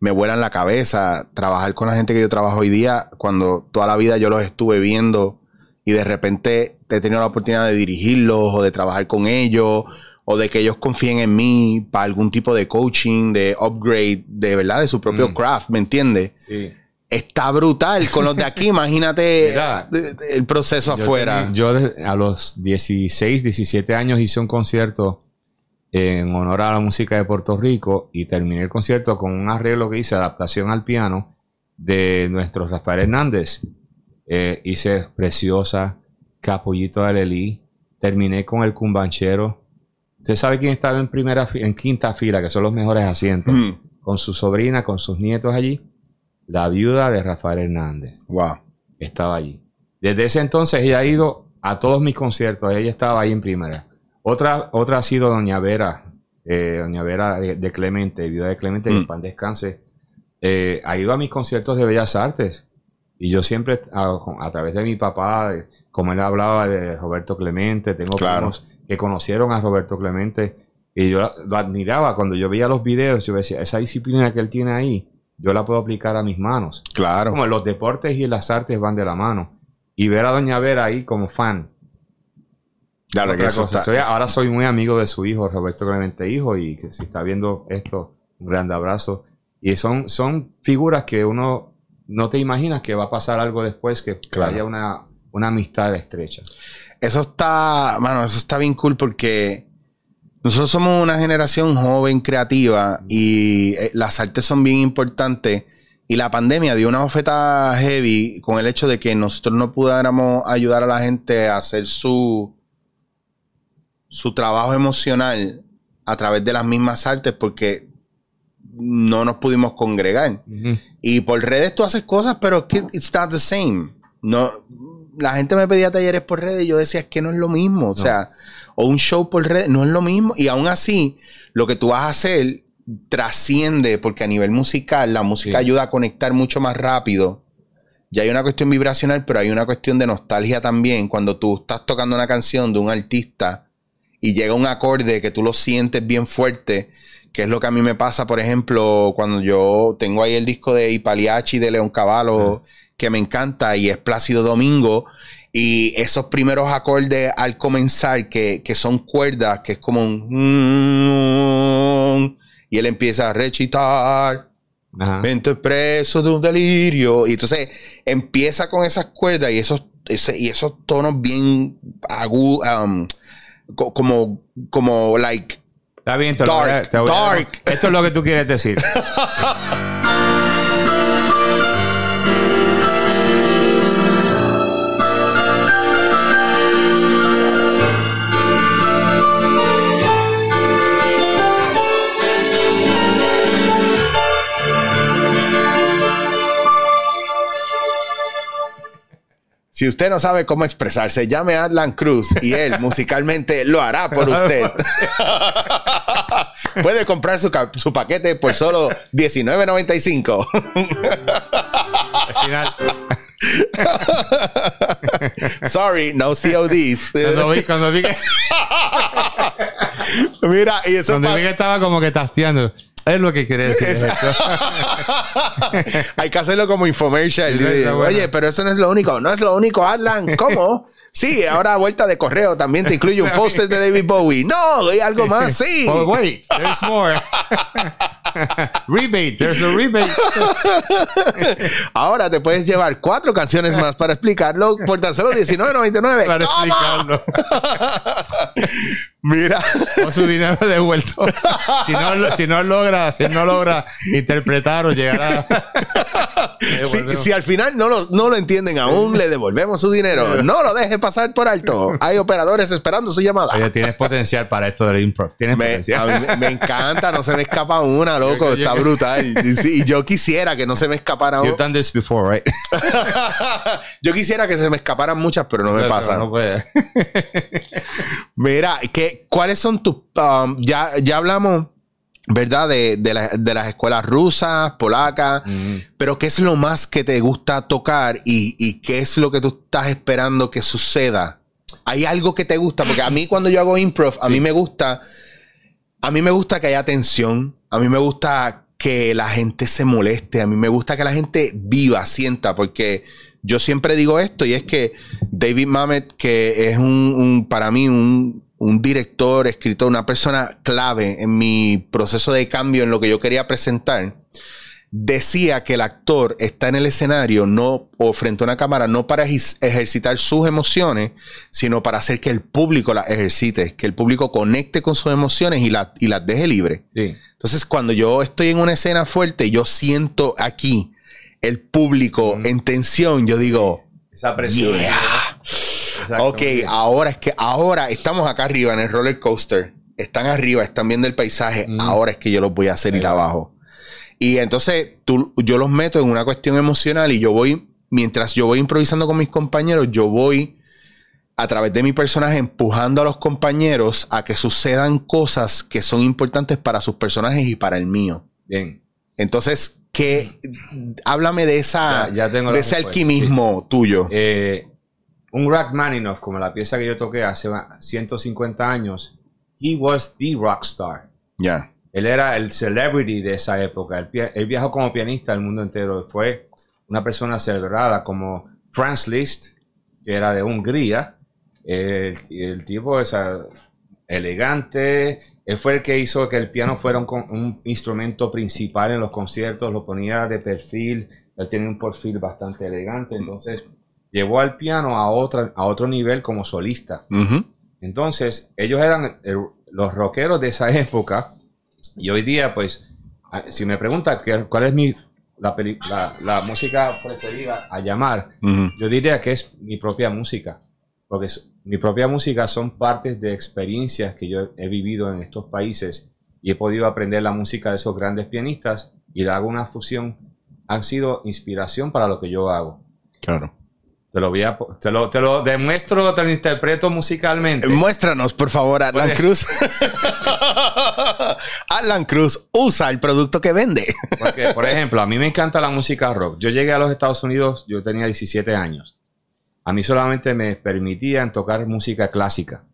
me vuelan la cabeza. Trabajar con la gente que yo trabajo hoy día, cuando toda la vida yo los estuve viendo y de repente he tenido la oportunidad de dirigirlos o de trabajar con ellos o de que ellos confíen en mí para algún tipo de coaching, de upgrade, de verdad, de su propio Mm. craft, ¿me entiendes? Sí. Está brutal con los de aquí, imagínate Mira, el proceso Yo afuera. tenía- Yo, a los 16, 17 años hice un concierto en honor a la música de Puerto Rico y terminé el concierto con un arreglo que hice, adaptación al piano de nuestro Rafael Hernández. Eh, hice Preciosa, Capullito de Lelí, terminé con el Cumbanchero. Usted sabe quién estaba en primera, en quinta fila, que son los mejores asientos, Mm. con su sobrina, con sus nietos allí, la viuda de Rafael Hernández Wow. estaba allí. Desde ese entonces ella ha ido a todos mis conciertos, ella estaba ahí en primera. Otra, otra ha sido Doña Vera, eh, Doña Vera de, de Clemente, viuda de Clemente, que en Mm. pan descanse. Eh, ha ido a mis conciertos de Bellas Artes y yo siempre, a, a través de mi papá, de- como él hablaba de Roberto Clemente, tengo Claro. que conocieron a Roberto Clemente y yo lo admiraba cuando yo veía los videos, yo decía, esa disciplina que él tiene ahí, yo la puedo aplicar a mis manos Claro. como los deportes y las artes van de la mano. Y ver a Doña Vera ahí como fan. Claro que eso cosa. está- Soy- ahora soy muy amigo de su hijo, Roberto Clemente Hijo, y que si está viendo esto, un grande abrazo. Y son, son figuras que uno no te imaginas que va a pasar algo después, que Claro. haya una, una amistad estrecha. Eso está, mano, eso está bien cool porque nosotros somos una generación joven, creativa y eh, las artes son bien importantes. Y la pandemia dio una oferta heavy con el hecho de que nosotros no pudiéramos ayudar a la gente a hacer su, su trabajo emocional a través de las mismas artes porque no nos pudimos congregar. Y por redes tú haces cosas, pero it's not the same. No, la gente me pedía talleres por redes y yo decía, es que no es lo mismo. O sea, o un show por redes, no es lo mismo. Y aún así, lo que tú vas a hacer trasciende, porque a nivel musical, la música Sí. ayuda a conectar mucho más rápido. Ya hay una cuestión vibracional, pero hay una cuestión de nostalgia también. Cuando tú estás tocando una canción de un artista y llega un acorde que tú lo sientes bien fuerte, que es lo que a mí me pasa, por ejemplo, cuando yo tengo ahí el disco de Ipaliachi de León Cavallo, que me encanta, y es Plácido Domingo, y esos primeros acordes al comenzar, que, que son cuerdas, que es como un... Y él empieza a recitar. Ajá. Mente preso de un delirio. Y entonces empieza con esas cuerdas y esos, ese- y esos tonos bien agudos, como, como, like, Está bien, te lo voy a- Dark, te voy a- dark. Esto es lo que tú quieres decir. si usted no sabe cómo expresarse, llame a Adlan Cruz y él musicalmente lo hará por usted. Puede comprar su, su paquete por solo $19.95. Al final, Sorry, no CODs. cuando vi, cuando vi que, Mira, y eso cuando vi que estaba como que tasteando, es lo que quiere decir. Hay que hacerlo como infomercial. Bueno. Oye, pero eso no es lo único. No es lo único, Adlan. ¿Cómo? Sí, ahora a vuelta de correo también te incluye un póster de David Bowie. No, y algo más, sí. Oh, wait, there's more. rebate, there's a rebate. Ahora te puedes llevar cuatro canciones más para explicarlo por tan solo $19.99. Para explicarlo. Mira. Con su dinero devuelto. Si no, si no logra, si no logra interpretar o llegar a. Si, si al final no lo, no lo entienden aún, le devolvemos su dinero. No lo deje pasar por alto. Hay operadores esperando su llamada. Oye, tienes potencial para esto del improv. Tienes Me, potencial. mí me- encanta, no se me escapa una, loco, Yo- yo- está brutal. Sí, yo quisiera que no se me escapara You've una. done this before, right? Yo quisiera que se me escaparan muchas, pero no me Pero pasa. No puede. Mira, ¿qué, ¿cuáles son tus... um, ya, ya hablamos, ¿verdad? De, de la- de las escuelas rusas, polacas, pero ¿qué es lo más que te gusta tocar y, y qué es lo que tú estás esperando que suceda? ¿Hay algo que te gusta? Porque a mí cuando yo hago improv, a mí me gusta... A mí me gusta que haya tensión. A mí me gusta que la gente se moleste. A mí me gusta que la gente viva, sienta, porque yo siempre digo esto y es que David Mamet, que es un, un- para mí un un director, escritor, una persona clave en mi proceso de cambio en lo que yo quería presentar, decía que el actor está en el escenario no o frente a una cámara no para ejercitar sus emociones, sino para hacer que el público las ejercite, que el público conecte con sus emociones y, y las deje libre. Entonces, cuando yo estoy en una escena fuerte, yo siento aquí el público en tensión, yo digo, esa presión. Ok, ahora es que ahora estamos acá arriba en el roller coaster. Están arriba, están viendo el paisaje. Ahora es que yo los voy a hacer ir abajo. Y entonces tú, yo los meto en una cuestión emocional y yo voy, mientras yo voy improvisando con mis compañeros, yo voy a través de mi personaje empujando a los compañeros a que sucedan cosas que son importantes para sus personajes y para el mío. Bien. Entonces, ¿qué? Háblame de esa de ese alquimismo tuyo. Eh, un Rachmaninoff, como la pieza que yo toqué hace 150 años, he was the rock star. Ya. Él era el celebrity de esa época. Él, viajó como pianista al mundo entero. Fue una persona celebrada como Franz Liszt, que era de Hungría. El, tipo es elegante. Él fue el que hizo que el piano fuera un, un, instrumento principal en los conciertos. Lo ponía de perfil. Él tenía un perfil bastante elegante. Entonces llevó al piano a, otra, a otro nivel como solista. Entonces, ellos eran los rockeros de esa época. Y hoy día, pues, si me preguntan cuál es mi, la, música preferida a llamar, yo diría que es mi propia música. Porque mi propia música son partes de experiencias que yo he vivido en estos países y he podido aprender la música de esos grandes pianistas y le hago una fusión. Han sido inspiración para lo que yo hago. Claro. Te lo, voy a, te, lo, te lo demuestro, te lo interpreto musicalmente. Muéstranos, por favor, Alan Cruz. Alan Cruz usa el producto que vende. Porque, por ejemplo, a mí me encanta la música rock. Yo llegué a los Estados Unidos, yo tenía 17 años. A mí solamente me permitían tocar música clásica.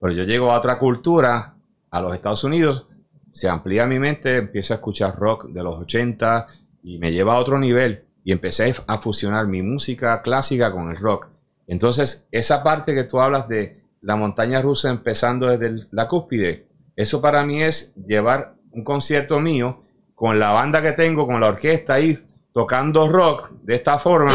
Pero yo llego a otra cultura, a los Estados Unidos, se amplía mi mente, empiezo a escuchar rock de los 80 y me lleva a otro nivel y empecé a fusionar mi música clásica con el rock. Entonces, esa parte que tú hablas de la montaña rusa empezando desde la cúspide, eso para mí es llevar un concierto mío con la banda que tengo, con la orquesta ahí, tocando rock de esta forma.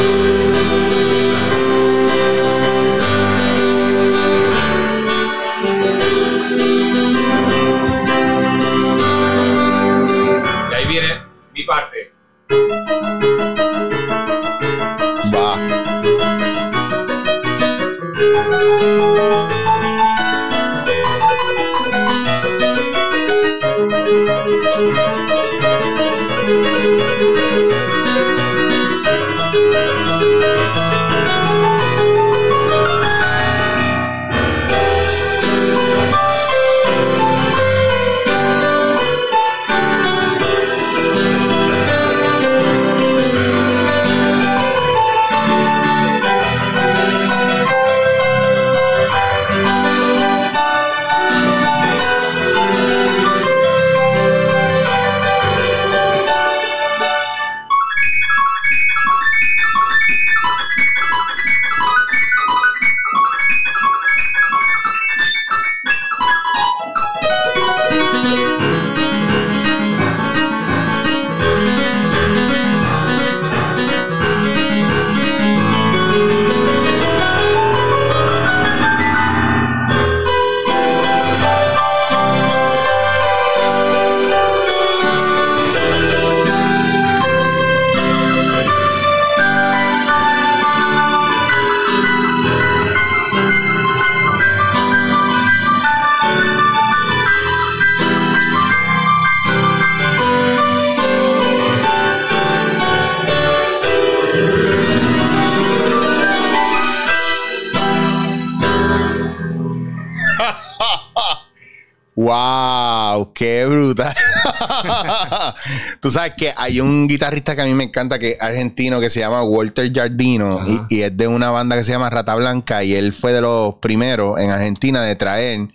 Tú sabes que hay un guitarrista que a mí me encanta, que es argentino, que se llama Walter Jardino, y, es de una banda que se llama Rata Blanca, y él fue de los primeros en Argentina de traer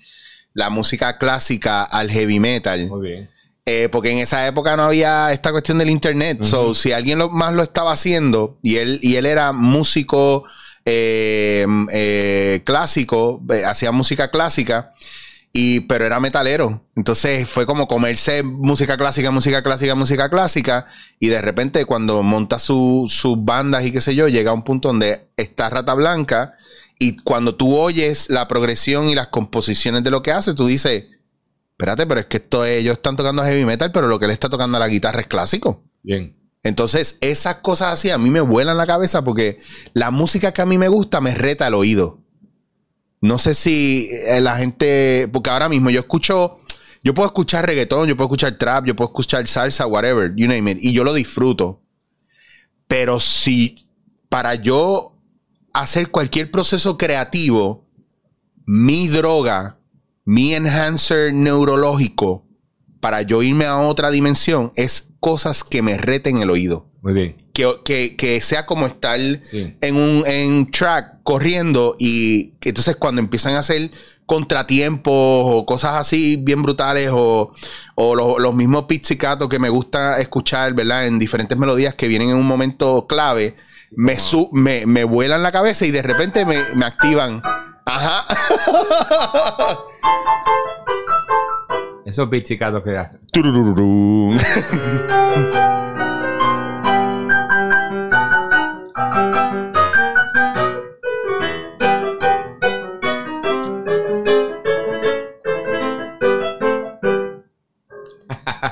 la música clásica al heavy metal. Muy bien. Eh, porque en esa época no había esta cuestión del internet. So, si alguien más lo estaba haciendo y él, y él era músico eh, eh, clásico, eh, hacía música clásica. Y, pero era metalero. Entonces fue como comerse música clásica, música clásica, música clásica. Y de repente, cuando monta sus bandas y qué sé yo, llega a un punto donde está Rata Blanca. Y cuando tú oyes la progresión y las composiciones de lo que hace, tú dices, espérate, pero es que esto ellos están tocando heavy metal, pero lo que le está tocando a la guitarra es clásico. Bien. Entonces, esas cosas así a mí me vuelan la cabeza porque la música que a mí me gusta me reta el oído. No sé si eh, la gente, porque ahora mismo yo escucho, yo puedo escuchar reggaetón, yo puedo escuchar trap, yo puedo escuchar salsa, whatever, you name it, y yo lo disfruto. Pero si para yo hacer cualquier proceso creativo, mi droga, mi enhancer neurológico, para yo irme a otra dimensión, es cosas que me reten el oído. Muy bien. Que, que, sea como estar en un en track corriendo y que entonces cuando empiezan a hacer contratiempos o cosas así bien brutales o, los mismos pizzicatos que me gusta escuchar, ¿verdad? En diferentes melodías que vienen en un momento clave, me, me, me vuelan la cabeza y de repente me, me activan. Ajá. Esos pizzicatos que da.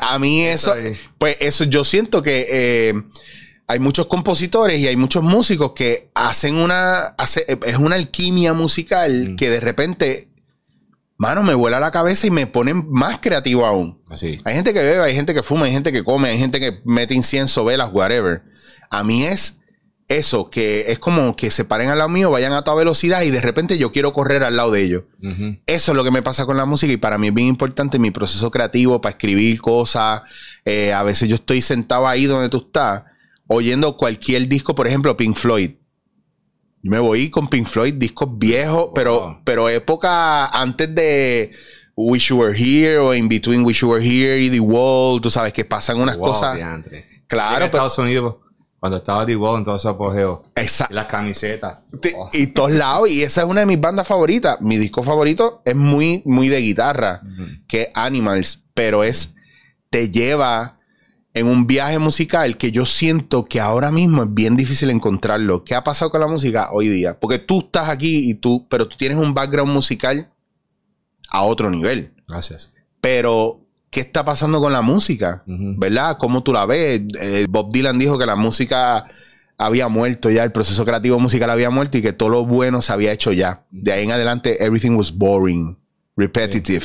A mí eso, pues eso yo siento que eh, hay muchos compositores y hay muchos músicos que hacen una, es una alquimia musical mm. que de repente, mano, me vuela la cabeza y me ponen más creativo aún. Así. Hay gente que bebe, hay gente que fuma, hay gente que come, hay gente que mete incienso, velas, whatever. A mí es eso, que es como que se paren al lado mío, vayan a toda velocidad y de repente yo quiero correr al lado de ellos. Eso es lo que me pasa con la música y para mí es bien importante mi proceso creativo para escribir cosas. Eh, a veces yo estoy sentado ahí donde tú estás, oyendo cualquier disco, por ejemplo, Pink Floyd. Yo me voy con Pink Floyd, discos viejos, pero, pero época antes de Wish You Were Here o In Between Wish You Were Here y The Wall, tú sabes que pasan unas cosas. Claro, en Estados Unidos cuando estaba Wall en todo su apogeo. Exacto. Las camisetas. Oh. Y todos lados. Y esa es una de mis bandas favoritas. Mi disco favorito es muy, muy de guitarra, que Animals. Pero es, te lleva en un viaje musical que yo siento que ahora mismo es bien difícil encontrarlo. ¿Qué ha pasado con la música hoy día? Porque tú estás aquí y tú, pero tú tienes un background musical a otro nivel. Gracias. Pero qué está pasando con la música, ¿verdad? ¿Cómo tú la ves? Eh, Bob Dylan dijo que la música había muerto ya, el proceso creativo musical había muerto y que todo lo bueno se había hecho ya. De ahí en adelante, everything was boring, repetitive.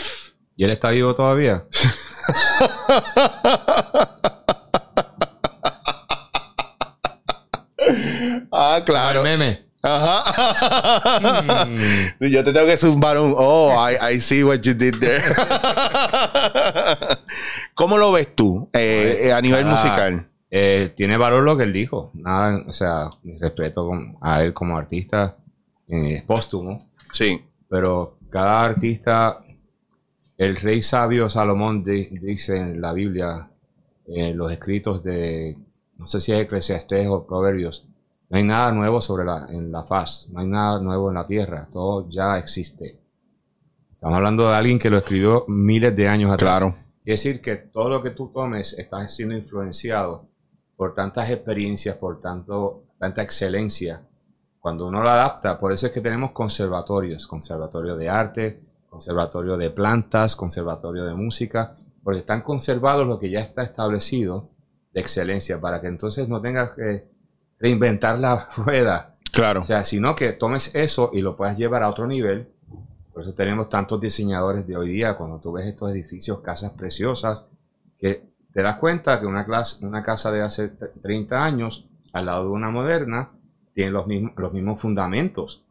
¿Y él está vivo todavía? ah, claro. meme. Ajá. Mm. Yo te tengo que zumbar un. Oh, I, see what you did there. ¿Cómo lo ves tú eh, eh, a nivel musical? Eh, tiene valor lo que él dijo. Nada, o sea, mi respeto a él como artista es póstumo. Sí. Pero cada artista, el rey sabio Salomón dice en la Biblia, en los escritos de, no sé si es Eclesiastés o Proverbios, no hay nada nuevo sobre la, en la faz, no hay nada nuevo en la tierra, todo ya existe. Estamos hablando de alguien que lo escribió miles de años atrás. Claro. Es decir, que todo lo que tú tomes está siendo influenciado por tantas experiencias, por tanto, tanta excelencia. Cuando uno lo adapta, por eso es que tenemos conservatorios, conservatorio de arte, conservatorio de plantas, conservatorio de música, porque están conservados lo que ya está establecido de excelencia, para que entonces no tengas que reinventar la rueda. Claro. O sea, sino que tomes eso y lo puedas llevar a otro nivel. Por eso tenemos tantos diseñadores de hoy día, cuando tú ves estos edificios, casas preciosas, que te das cuenta que una, casa de hace 30 años, al lado de una moderna, tiene los mismos, fundamentos.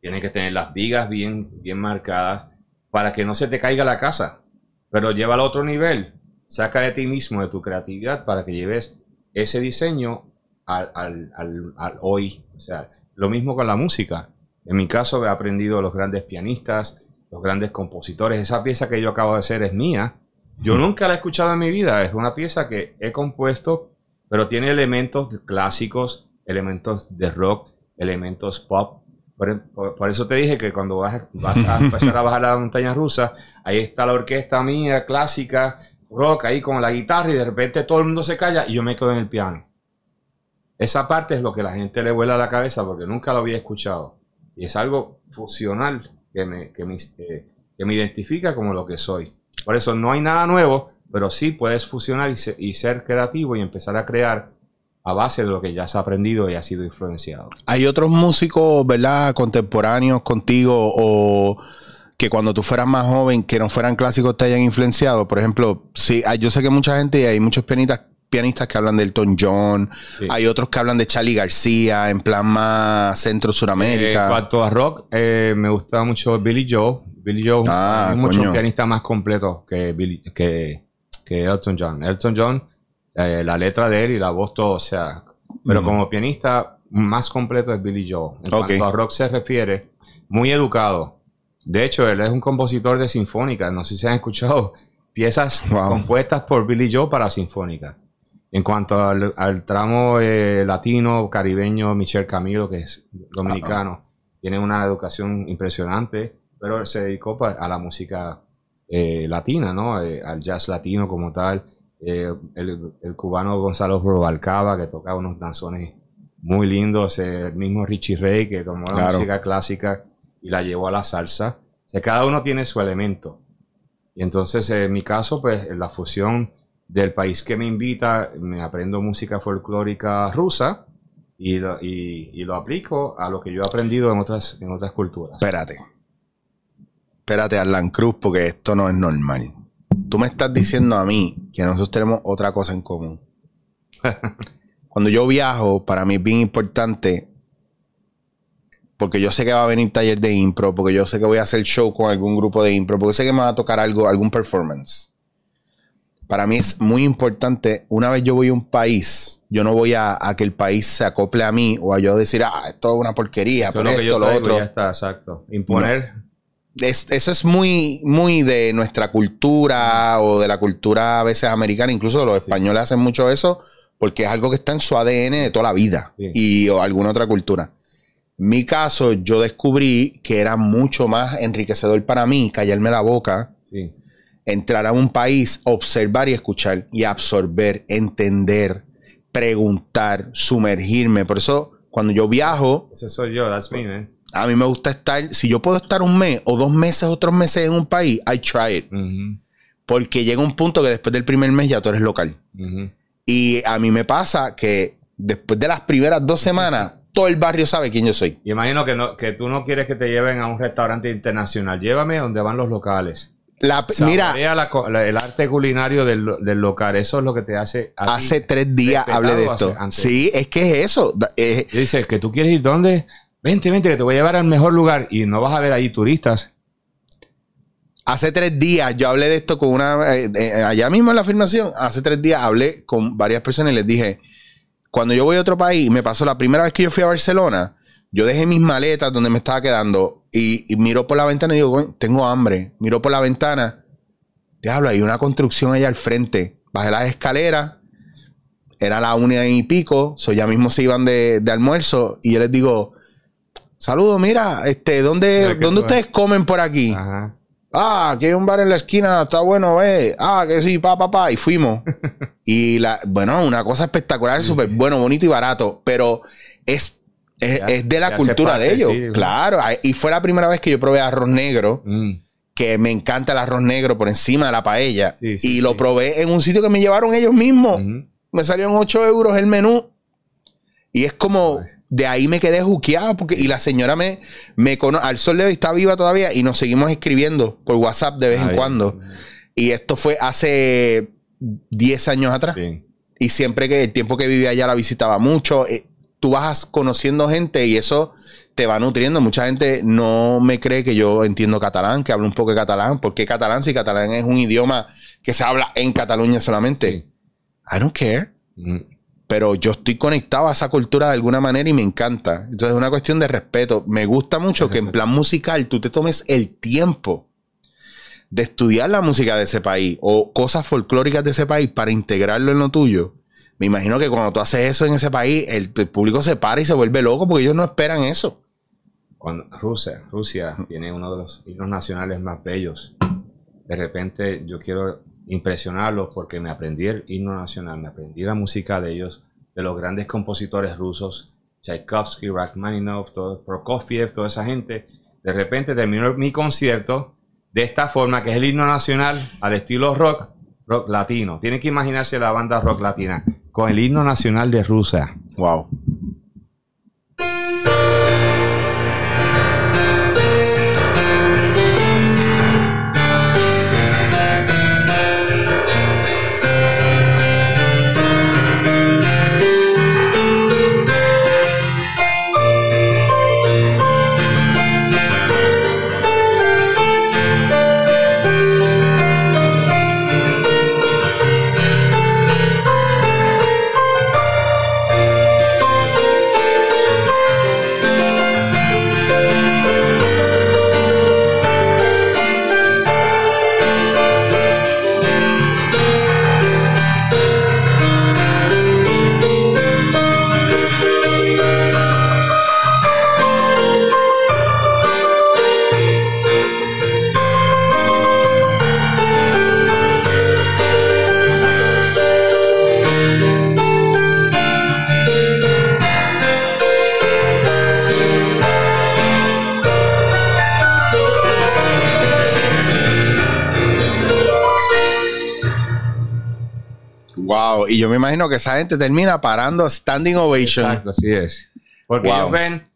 Tiene que tener las vigas bien, marcadas para que no se te caiga la casa. Pero lleva al otro nivel. Saca de ti mismo, de tu creatividad, para que lleves ese diseño al, hoy. O sea, lo mismo con la música. En mi caso he aprendido los grandes pianistas, los grandes compositores. Esa pieza que yo acabo de hacer es mía. Yo nunca la he escuchado en mi vida. Es una pieza que he compuesto, pero tiene elementos clásicos, elementos de rock, elementos pop. Por, eso te dije que cuando vas, vas a empezar a bajar la montaña rusa, ahí está la orquesta mía clásica, rock, ahí con la guitarra y de repente todo el mundo se calla y yo me quedo en el piano. Esa parte es lo que la gente le vuela a la cabeza porque nunca lo había escuchado. Y es algo fusional que me, que me, eh, que me identifica como lo que soy. Por eso no hay nada nuevo, pero sí puedes fusionar y ser, creativo y empezar a crear a base de lo que ya has aprendido y has sido influenciado. ¿Hay otros músicos, verdad, contemporáneos contigo o que cuando tú fueras más joven, que no fueran clásicos, te hayan influenciado? Por ejemplo, sí, yo sé que mucha gente, y hay muchos pianistas, pianistas que hablan de Elton John, hay otros que hablan de Charlie García, en plan más centro-suramérica. en cuanto a rock, eh, me gusta mucho Billy Joe. Billy Joe ah, es mucho pianista más completo que, que, Elton John. Elton John, eh, la letra de él y la voz, todo, o sea, pero mm. como pianista más completo es Billy Joe. En cuanto a rock se refiere, muy educado. De hecho, él es un compositor de sinfónica. No sé si han escuchado piezas compuestas por Billy Joe para sinfónica. En cuanto al, tramo eh, latino, caribeño, Michel Camilo, que es dominicano, tiene una educación impresionante, pero se dedicó a la música eh, latina, ¿no? Eh, al jazz latino como tal. El, cubano Gonzalo Robalcaba, que toca unos danzones muy lindos. El mismo Richie Ray, que tomó la música clásica y la llevó a la salsa. O cada uno tiene su elemento. Y entonces, en mi caso, pues la fusión del país que me invita, me aprendo música folclórica rusa y lo, y, lo aplico a lo que yo he aprendido en otras, en otras culturas. Espérate. Espérate, Arlan Cruz, porque esto no es normal. Tú me estás diciendo a mí que nosotros tenemos otra cosa en común. Cuando yo viajo, para mí es bien importante porque yo sé que va a venir taller de impro, porque yo sé que voy a hacer show con algún grupo de impro, porque sé que me va a tocar algo, algún performance para mí es muy importante, una vez yo voy a un país, yo no voy a, que el país se acople a mí o a yo decir, ah, esto es una porquería, por esto, lo otro. Ya está, exacto. Imponer. eso es muy, muy de nuestra cultura o de la cultura a veces americana, incluso los españoles hacen mucho eso porque es algo que está en su ADN de toda la vida y o alguna otra cultura. En mi caso, yo descubrí que era mucho más enriquecedor para mí callarme la boca sí entrar a un país, observar y escuchar y absorber, entender, preguntar, sumergirme. Por eso, cuando yo viajo. Ese soy yo, that's me, A mí me gusta estar. Si yo puedo estar un mes o dos meses, otros meses en un país, I try it. Porque llega un punto que después del primer mes ya tú eres local. Y a mí me pasa que después de las primeras dos semanas, todo el barrio sabe quién yo soy. Y imagino que, no, que tú no quieres que te lleven a un restaurante internacional. Llévame donde van los locales. La, mira, el arte culinario del, local, eso es lo que te hace. Hace tres días hablé de esto. Sí, es que es eso. Dices que tú quieres ir dónde? Vente, vente, que te voy a llevar al mejor lugar y no vas a ver ahí turistas. Hace tres días yo hablé de esto con una. Eh, eh, allá mismo en la afirmación, hace tres días hablé con varias personas y les dije: Cuando yo voy a otro país, me pasó la primera vez que yo fui a Barcelona, yo dejé mis maletas donde me estaba quedando y, miro por la ventana y digo, tengo hambre. Miro por la ventana. Diablo, hay una construcción allá al frente. Bajé las escaleras. Era la una y pico. So ya mismo se iban de, almuerzo. Y yo les digo, saludos, mira, este, ¿dónde, ¿dónde ustedes comen por aquí? Ah, aquí hay un bar en la esquina, está bueno, eh. Ah, que sí, pa, pa, pa. Y fuimos. y la, bueno, una cosa espectacular, súper bueno, bonito y barato. Pero es es, de la cultura de ellos. claro. Y fue la primera vez que yo probé arroz negro. Mm. Que me encanta el arroz negro por encima de la paella. y lo probé en un sitio que me llevaron ellos mismos. Me salió en 8 euros el menú. Y es como, de ahí me quedé juqueado. Porque, y la señora me, me conoce, al sol de hoy está viva todavía y nos seguimos escribiendo por WhatsApp de vez en cuando. Y esto fue hace 10 años atrás. Y siempre que el tiempo que vivía allá la visitaba mucho. Eh, tú vas conociendo gente y eso te va nutriendo. Mucha gente no me cree que yo entiendo catalán, que hablo un poco de catalán. ¿Por qué catalán si catalán es un idioma que se habla en Cataluña solamente? I don't care. Mm. Pero yo estoy conectado a esa cultura de alguna manera y me encanta. Entonces es una cuestión de respeto. Me gusta mucho que en plan musical tú te tomes el tiempo de estudiar la música de ese país o cosas folclóricas de ese país para integrarlo en lo tuyo Me imagino que cuando tú haces eso en ese país, el, público se para y se vuelve loco porque ellos no esperan eso. Cuando Rusia, Rusia tiene uno de los himnos nacionales más bellos. De repente yo quiero impresionarlos porque me aprendí el himno nacional, me aprendí la música de ellos, de los grandes compositores rusos, Tchaikovsky, Rachmaninoff, todo, Prokofiev, toda esa gente. De repente terminó mi concierto de esta forma, que es el himno nacional al estilo rock, rock latino. Tiene que imaginarse la banda rock latina con el himno nacional de Rusia. Wow. Yo me imagino que esa gente termina parando standing ovation. Exacto, así es. Porque Wow. ellos ven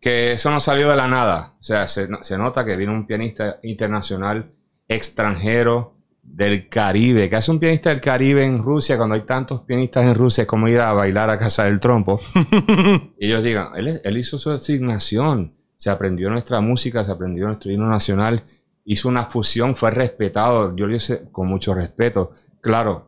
que eso no salió de la nada. O sea, se, se nota que vino un pianista internacional extranjero del Caribe. que hace un pianista del Caribe en Rusia cuando hay tantos pianistas en Rusia? Es como ir a bailar a casa del trompo. y ellos digan, él, él hizo su asignación. Se aprendió nuestra música, se aprendió nuestro himno nacional. Hizo una fusión, fue respetado. Yo lo hice con mucho respeto. Claro,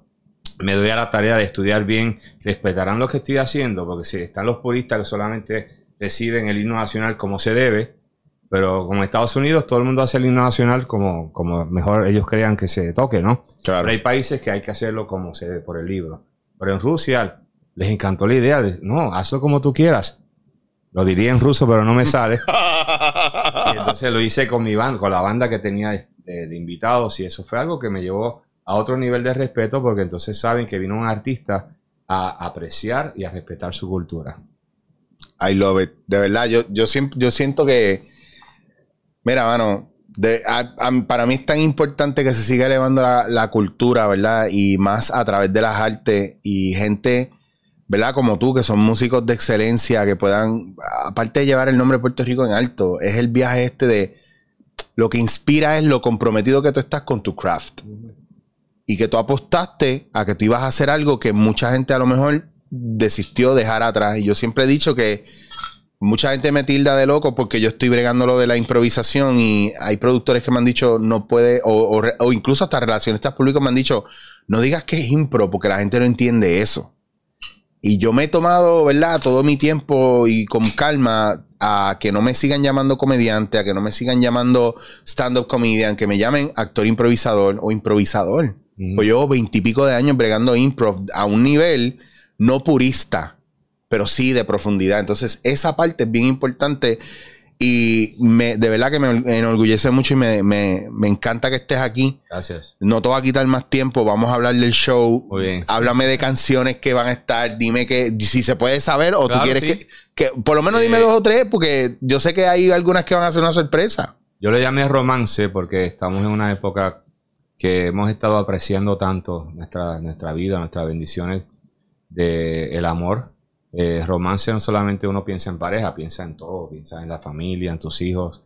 me doy a la tarea de estudiar bien, respetarán lo que estoy haciendo, porque si están los puristas que solamente reciben el himno nacional como se debe, pero como en Estados Unidos todo el mundo hace el himno nacional como, como mejor ellos crean que se toque, ¿no? Claro. Pero hay países que hay que hacerlo como se debe por el libro. Pero en Rusia les encantó la idea de, no, hazlo como tú quieras. Lo diría en ruso, pero no me sale. Y entonces lo hice con mi banda, con la banda que tenía de, de- de invitados y eso fue algo que me llevó a otro nivel de respeto porque entonces saben que vino un artista a apreciar y a respetar su cultura. I love it. De verdad, yo, yo, yo siento que. Mira, mano. de- a- a- para mí es tan importante que se siga elevando la, la cultura, ¿verdad? Y más a través de las artes y gente, ¿verdad? Como tú, que son músicos de excelencia, que puedan, aparte de llevar el nombre de Puerto Rico en alto, es el viaje este de. Lo que inspira es lo comprometido que tú estás con tu craft. Y que tú apostaste a que tú ibas a hacer algo que mucha gente a lo mejor desistió dejar atrás. Y yo siempre he dicho que mucha gente me tilda de loco porque yo estoy bregando lo de la improvisación y hay productores que me han dicho no puede, o, o o incluso hasta relacionistas públicos me han dicho no digas que es impro porque la gente no entiende eso. Y yo me he tomado, ¿verdad? Todo mi tiempo y con calma a que no me sigan llamando comediante, a que no me sigan llamando stand-up comedian, que me llamen actor improvisador o improvisador. Pues llevo veintipico de años bregando improv a un nivel no purista, pero sí de profundidad. Entonces, esa parte es bien importante y me, de verdad que me enorgullece mucho y me, me- me encanta que estés aquí. Gracias. No te voy a quitar más tiempo, vamos a hablar del show. Muy bien. Háblame de canciones que van a estar, dime que si se puede saber o Claro, tú quieres sí. que, que por lo menos dime Eh, dos o tres, porque yo sé que hay algunas que van a ser una sorpresa. Yo le llamé romance porque estamos en una época que hemos estado apreciando tanto nuestra, nuestra vida, nuestras bendiciones de el amor. Eh, romance no solamente uno piensa en pareja, piensa en todo, piensa en la familia, en tus hijos,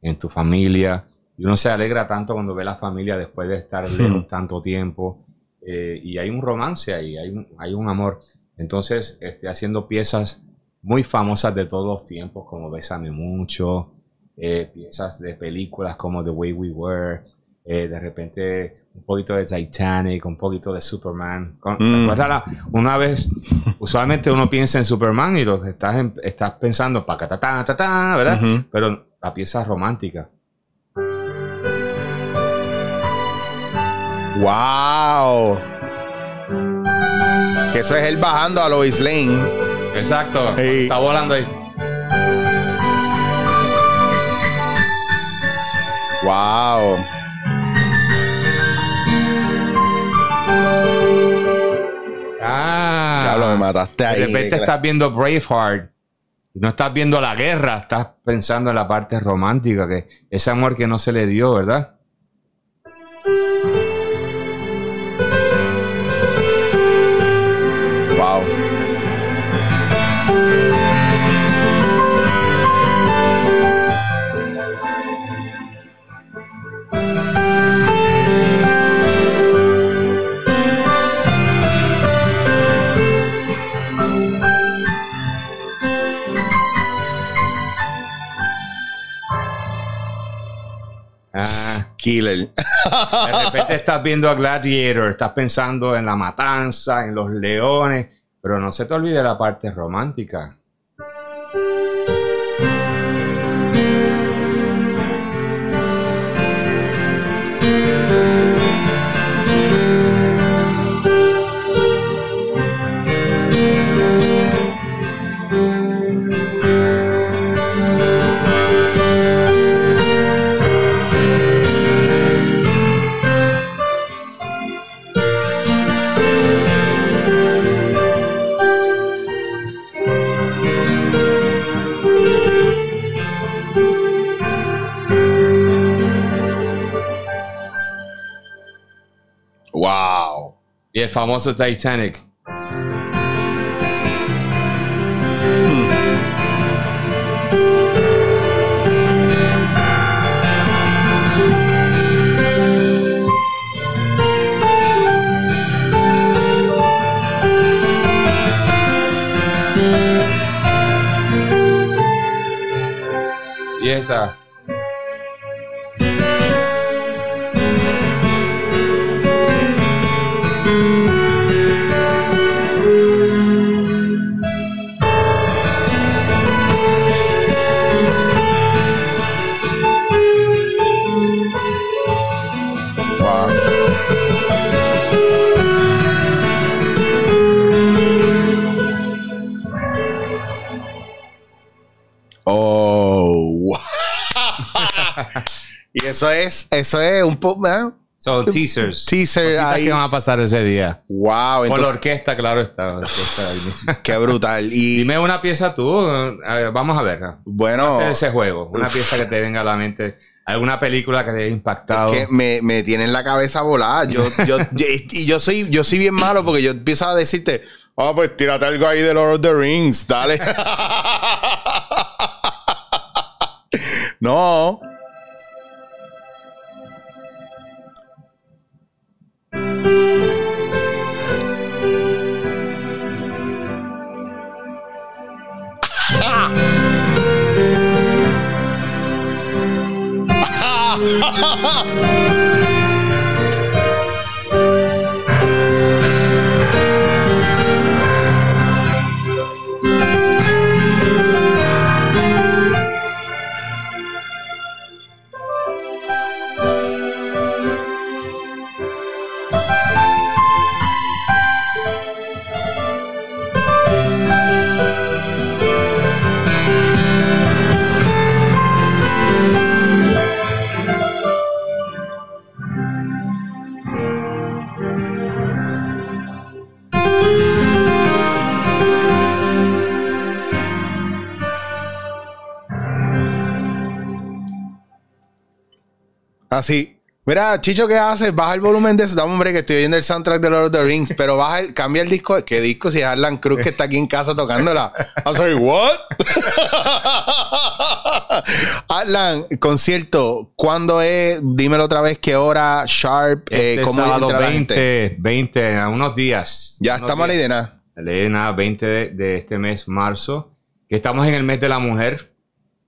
en tu familia. Y uno se alegra tanto cuando ve la familia después de estar lejos tanto tiempo. Eh, y hay un romance ahí, hay un, hay un amor. Entonces, estoy haciendo piezas muy famosas de todos los tiempos, como Bésame Mucho, eh, piezas de películas como The Way We Were, eh, de repente un poquito de Titanic, un poquito de Superman. Con- Mm. ¿Recuerdas la- una vez, usualmente uno piensa en Superman y lo estás, en- estás pensando, pa, ta, ta, ta, ta, ¿verdad? Pero la pieza romántica. ¡Wow! Que eso es él bajando a Lois Lane. Exacto. Está volando ahí. Wow. Ah. Diablo, me mataste ahí. De repente estás viendo Braveheart. No estás viendo la guerra, estás pensando en la parte romántica, que ese amor que no se le dio, ¿verdad? Killer. de repente estás viendo a Gladiator, estás pensando en la matanza, en los leones, pero no se te olvide la parte romántica. Y el famoso Titanic. Y esta. Eso es, eso es un poco, ¿eh? Son teasers. Teaser Cositas ahí. que van a pasar ese día. Wow, Con la orquesta, claro está. orquesta qué brutal. Y Dime una pieza tú. a ver, vamos a ver. bueno, Hacer ese juego. Una pieza que te venga a la mente. Alguna película que te haya impactado. que me, me tienen la cabeza volada. Yo, yo, yo- y yo soy, yo soy bien malo porque yo empiezo a decirte, oh, pues tírate algo ahí de Lord of the Rings, dale. no. Hallelujah. Así. Mira, Chicho, ¿qué haces? Baja el volumen de eso. Dame, hombre, que estoy oyendo el soundtrack de Lord of the Rings, pero baja el, cambia el disco. ¿Qué disco? Si es Arlan Cruz que está aquí en casa tocándola. I'm sorry, what? Arlan, concierto, ¿cuándo es? Dímelo otra vez, ¿qué hora? Sharp, eh, Este ¿cómo sábado entra la gente? 20, 20, a unos días. Ya Unos estamos a la días. idea. Elena, 20 de, de este mes, marzo, que estamos en el mes de la mujer,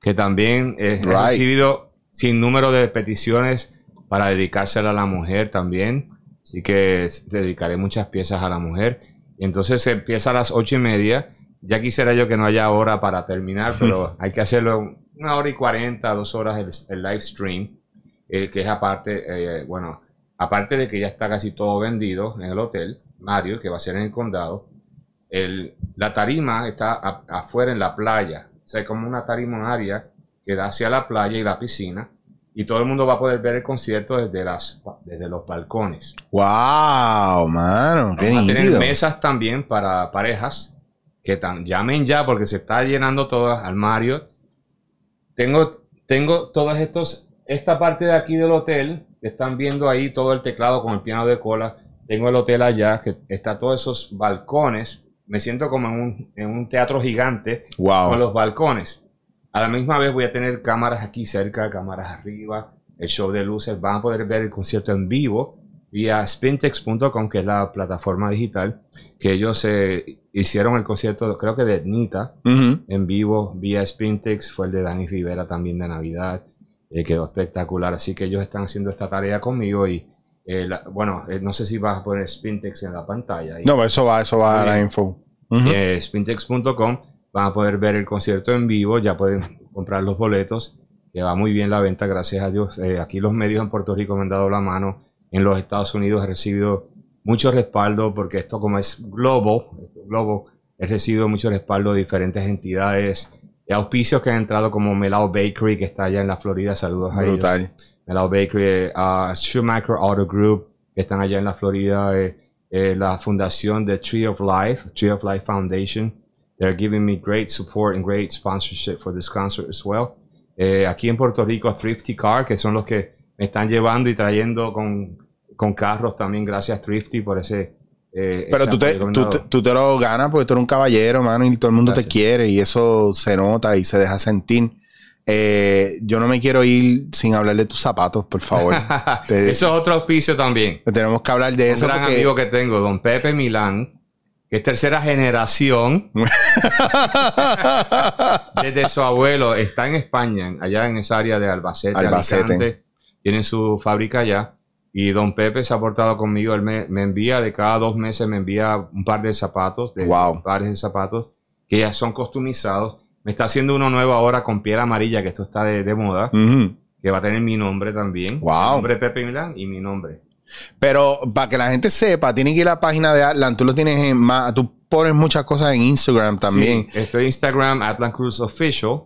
que también eh, he recibido sin número de peticiones para dedicársela a la mujer también. Así que dedicaré muchas piezas a la mujer. Y entonces se empieza a las ocho y media. Ya quisiera yo que no haya hora para terminar, pero hay que hacerlo una hora y cuarenta, dos horas el, el live stream, eh, que es aparte, eh, bueno, aparte de que ya está casi todo vendido en el hotel, Mario, que va a ser en el condado, el, la tarima está afuera en la playa. O sea, como una tarima, un área que da hacia la playa y la piscina. Y todo el mundo va a poder ver el concierto desde, las, desde los balcones. ¡Wow, mano! Vamos a tener mesas también para parejas que tan, llamen ya porque se está llenando todo al Mario. Tengo, tengo todos estos, esta parte de aquí del hotel, que están viendo ahí todo el teclado con el piano de cola. Tengo el hotel allá, que está todos esos balcones. Me siento como en un, en un teatro gigante con los balcones. A la misma vez voy a tener cámaras aquí cerca, cámaras arriba, el show de luces. Van a poder ver el concierto en vivo vía spintex.com, que es la plataforma digital, que ellos eh, hicieron el concierto, creo que de Nita, en vivo, vía Spintex. Fue el de Dani Rivera también de Navidad. Eh, quedó espectacular. Así que ellos están haciendo esta tarea conmigo y eh, bueno, no sé si vas a poner Spintex en la pantalla. No, eso va, eso va a la info. spintex.com van a poder ver el concierto en vivo, ya pueden comprar los boletos, que va muy bien la venta, gracias a Dios. Eh, aquí los medios en Puerto Rico me han dado la mano, en los Estados Unidos he recibido mucho respaldo, porque esto como es global, globo, he recibido mucho respaldo de diferentes entidades, de auspicios que han entrado como Melao Bakery, que está allá en la Florida, saludos a ellos. Melao Bakery, uh, Schumacher Auto Group, que están allá en la Florida, eh, la fundación de Tree of Life, Tree of Life Foundation, They're giving me great support and great sponsorship for this concert as well. Eh, aquí en Puerto Rico, Thrifty Car, que son los que me están llevando y trayendo con, con carros también, gracias Thrifty por ese... Eh, Pero tú te, tú, tú te, lo ganas porque tú eres un caballero, mano, y todo el mundo te quiere y eso se nota y se deja sentir. Eh, yo no me quiero ir sin hablar de tus zapatos, por favor. eso es otro auspicio también. Tenemos que hablar de eso. Un gran amigo que tengo, don Pepe Milán, que es tercera generación. desde su abuelo, está en España, allá en esa área de Albacete. Albacete. tienen su fábrica allá. Y don Pepe se ha portado conmigo. Él me, envía, de cada dos meses, me envía un par de zapatos, de wow. pares de zapatos, que ya son customizados. Me está haciendo uno nuevo ahora con piel amarilla, que esto está de, moda, que va a tener mi nombre también. Wow. Mi nombre Pepe Milán y mi nombre. Pero para que la gente sepa, tiene que ir a la página de Atlan. Tú lo tienes en más. Tú pones muchas cosas en Instagram también. Sí, estoy en Instagram, Atlan Cruz Official.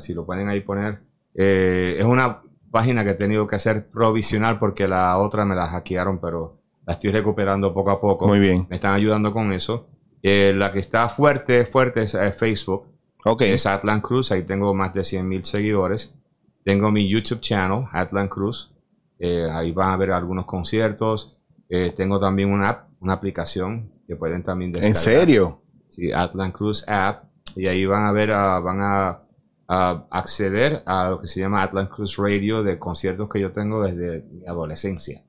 si lo pueden ahí poner. Eh, es una página que he tenido que hacer provisional porque la otra me la hackearon, pero la estoy recuperando poco a poco. Muy bien. Me están ayudando con eso. Eh, la que está fuerte, fuerte es Facebook. Ok. Es Atlan Cruz. Ahí tengo más de 100 mil seguidores. Tengo mi YouTube channel, Atlan Cruz. Eh, ahí van a ver algunos conciertos. Eh, tengo también una app, una aplicación que pueden también descargar. ¿En serio? Sí, Atlan Cruz App. Y ahí van a ver, ah, van a, acceder a lo que se llama Atlan Cruz Radio de conciertos que yo tengo desde mi adolescencia.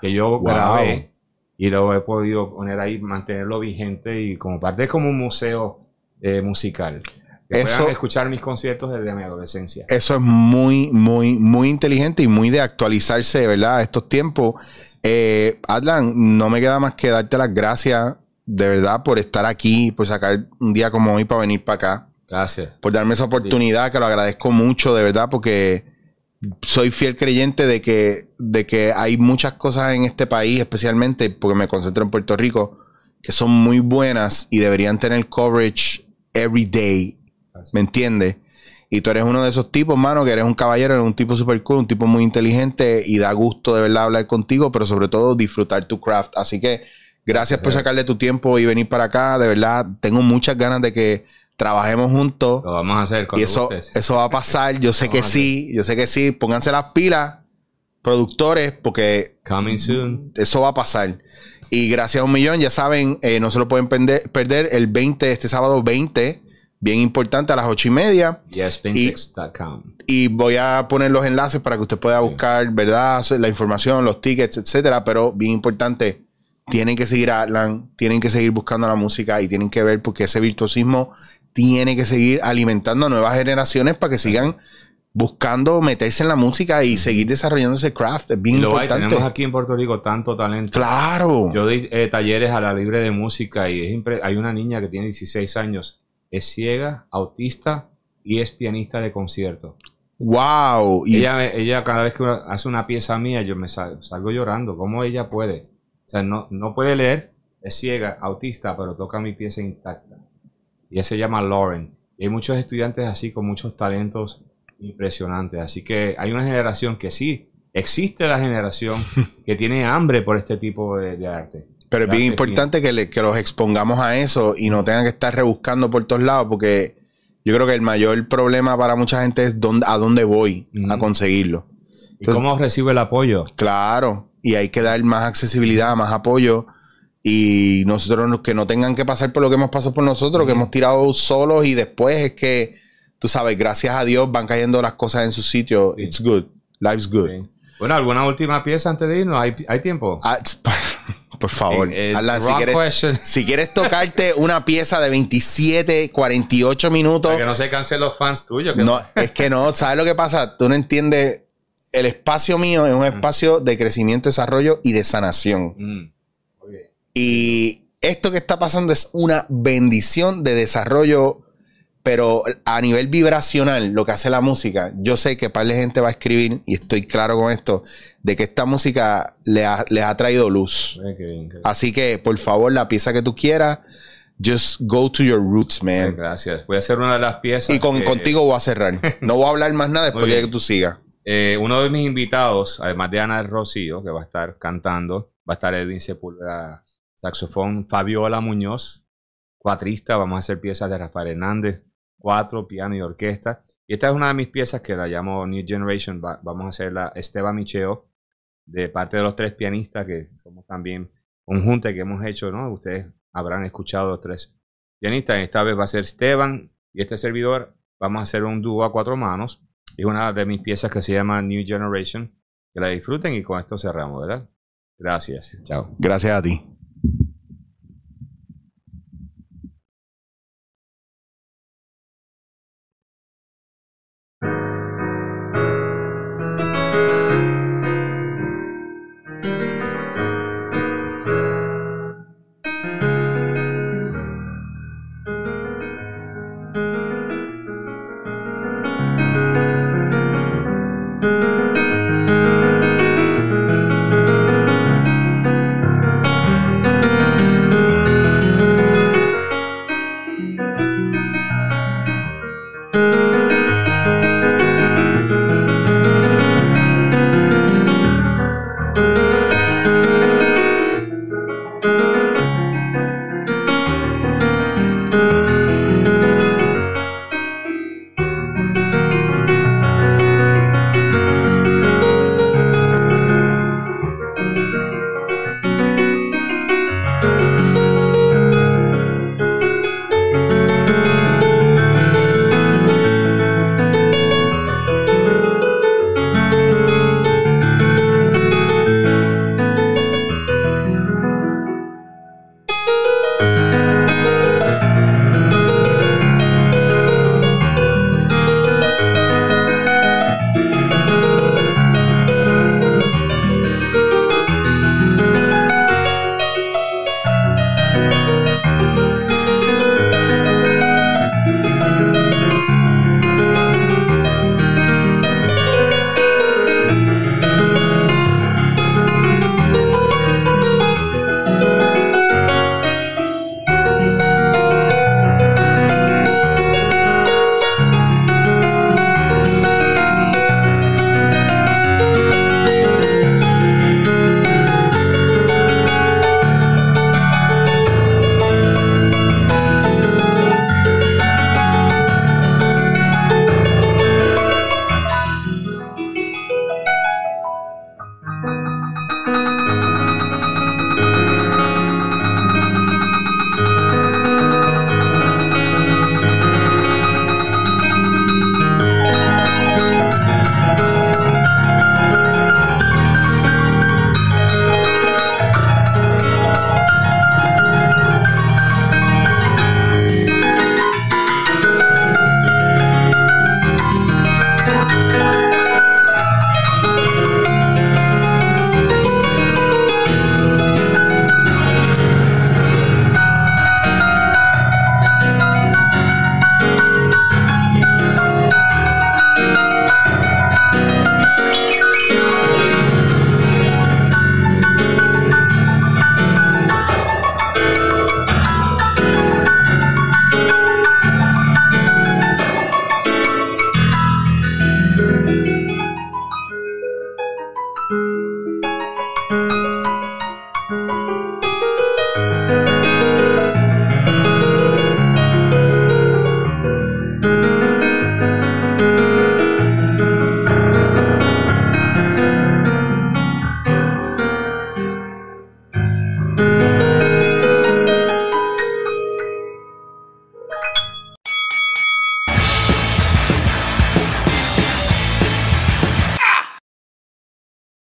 Que yo grabé y lo he podido poner ahí, mantenerlo vigente y como parte, como un museo eh, musical eso, escuchar mis conciertos desde mi adolescencia. Eso es muy, muy, muy inteligente y muy de actualizarse, ¿verdad? Estos tiempos. Eh, Adlan, no me queda más que darte las gracias, de verdad, por estar aquí, por sacar un día como hoy para venir para acá. Gracias. Por darme esa oportunidad, que lo agradezco mucho, de verdad, porque soy fiel creyente de que, de que hay muchas cosas en este país, especialmente porque me concentro en Puerto Rico, que son muy buenas y deberían tener coverage every day ¿Me entiendes? Y tú eres uno de esos tipos, mano, que eres un caballero, eres un tipo super cool, un tipo muy inteligente y da gusto de verdad hablar contigo, pero sobre todo disfrutar tu craft. Así que gracias por sacarle tu tiempo y venir para acá. De verdad, tengo muchas ganas de que trabajemos juntos. Lo vamos a hacer. Y eso, eso va a pasar. Yo sé que sí, yo sé que sí. Pónganse las pilas, productores, porque Coming soon. eso va a pasar. Y gracias a un millón, ya saben, eh, no se lo pueden perder el 20, este sábado 20 bien importante a las ocho y media. y, voy a poner los enlaces para que usted pueda buscar, ¿verdad? La información, los tickets, etcétera. Pero bien importante, tienen que seguir a Atlan, tienen que seguir buscando la música y tienen que ver porque ese virtuosismo tiene que seguir alimentando a nuevas generaciones para que sigan buscando meterse en la música y seguir desarrollando ese craft. Es bien importante. tenemos aquí en Puerto Rico tanto talento. Claro. Yo doy eh, talleres a la libre de música y hay una niña que tiene 16 años es ciega, autista y es pianista de concierto. ¡Wow! Y ella, ella cada vez que hace una pieza mía, yo me salgo, llorando. ¿Cómo ella puede? O sea, no, no puede leer, es ciega, autista, pero toca mi pieza intacta. Y ella se llama Lauren. Y hay muchos estudiantes así con muchos talentos impresionantes. Así que hay una generación que sí, existe la generación que tiene hambre por este tipo de, arte. Pero es bien importante que, que, los expongamos a eso y no tengan que estar rebuscando por todos lados, porque yo creo que el mayor problema para mucha gente es dónde, a dónde voy a conseguirlo. ¿Y cómo recibe el apoyo? Claro, y hay que dar más accesibilidad, más apoyo. Y nosotros que no tengan que pasar por lo que hemos pasado por nosotros, que hemos tirado solos y después es que, tú sabes, gracias a Dios van cayendo las cosas en su sitio. It's good. Life's good. Bueno, ¿alguna última pieza antes de irnos? ¿Hay, hay tiempo? Ah, por favor, eh, eh, si, quieres, si, quieres, tocarte una pieza de 27, 48 minutos. Para que no se cansen los fans tuyos. no, es que no, ¿sabes lo que pasa? Tú no entiendes. El espacio mío es un mm. espacio de crecimiento, desarrollo y de sanación. Mm. Y esto que está pasando es una bendición de desarrollo pero a nivel vibracional, lo que hace la música, yo sé que par de gente va a escribir, y estoy claro con esto, de que esta música le ha, les ha traído luz. Así que, por favor, la pieza que tú quieras, just go to your roots, man. gracias. Voy a hacer una de las piezas. Y con, contigo voy a cerrar. No voy a hablar más nada después de que tú sigas. Eh, uno de mis invitados, además de Ana Rocío, que va a estar cantando, va a estar Edwin Sepúlveda, saxofón, Fabiola Muñoz, cuatrista, vamos a hacer piezas de Rafael Hernández, cuatro, piano y orquesta. Y esta es una de mis piezas que la llamo New Generation. vamos a hacerla Esteban Micheo, de parte de los tres pianistas, que somos también un junte que hemos hecho, ¿no? Ustedes habrán escuchado los tres pianistas. Esta vez va a ser Esteban y este servidor. Vamos a hacer un dúo a cuatro manos. Es una de mis piezas que se llama New Generation. Que la disfruten y con esto cerramos, ¿verdad? Gracias. Chao. Gracias a ti.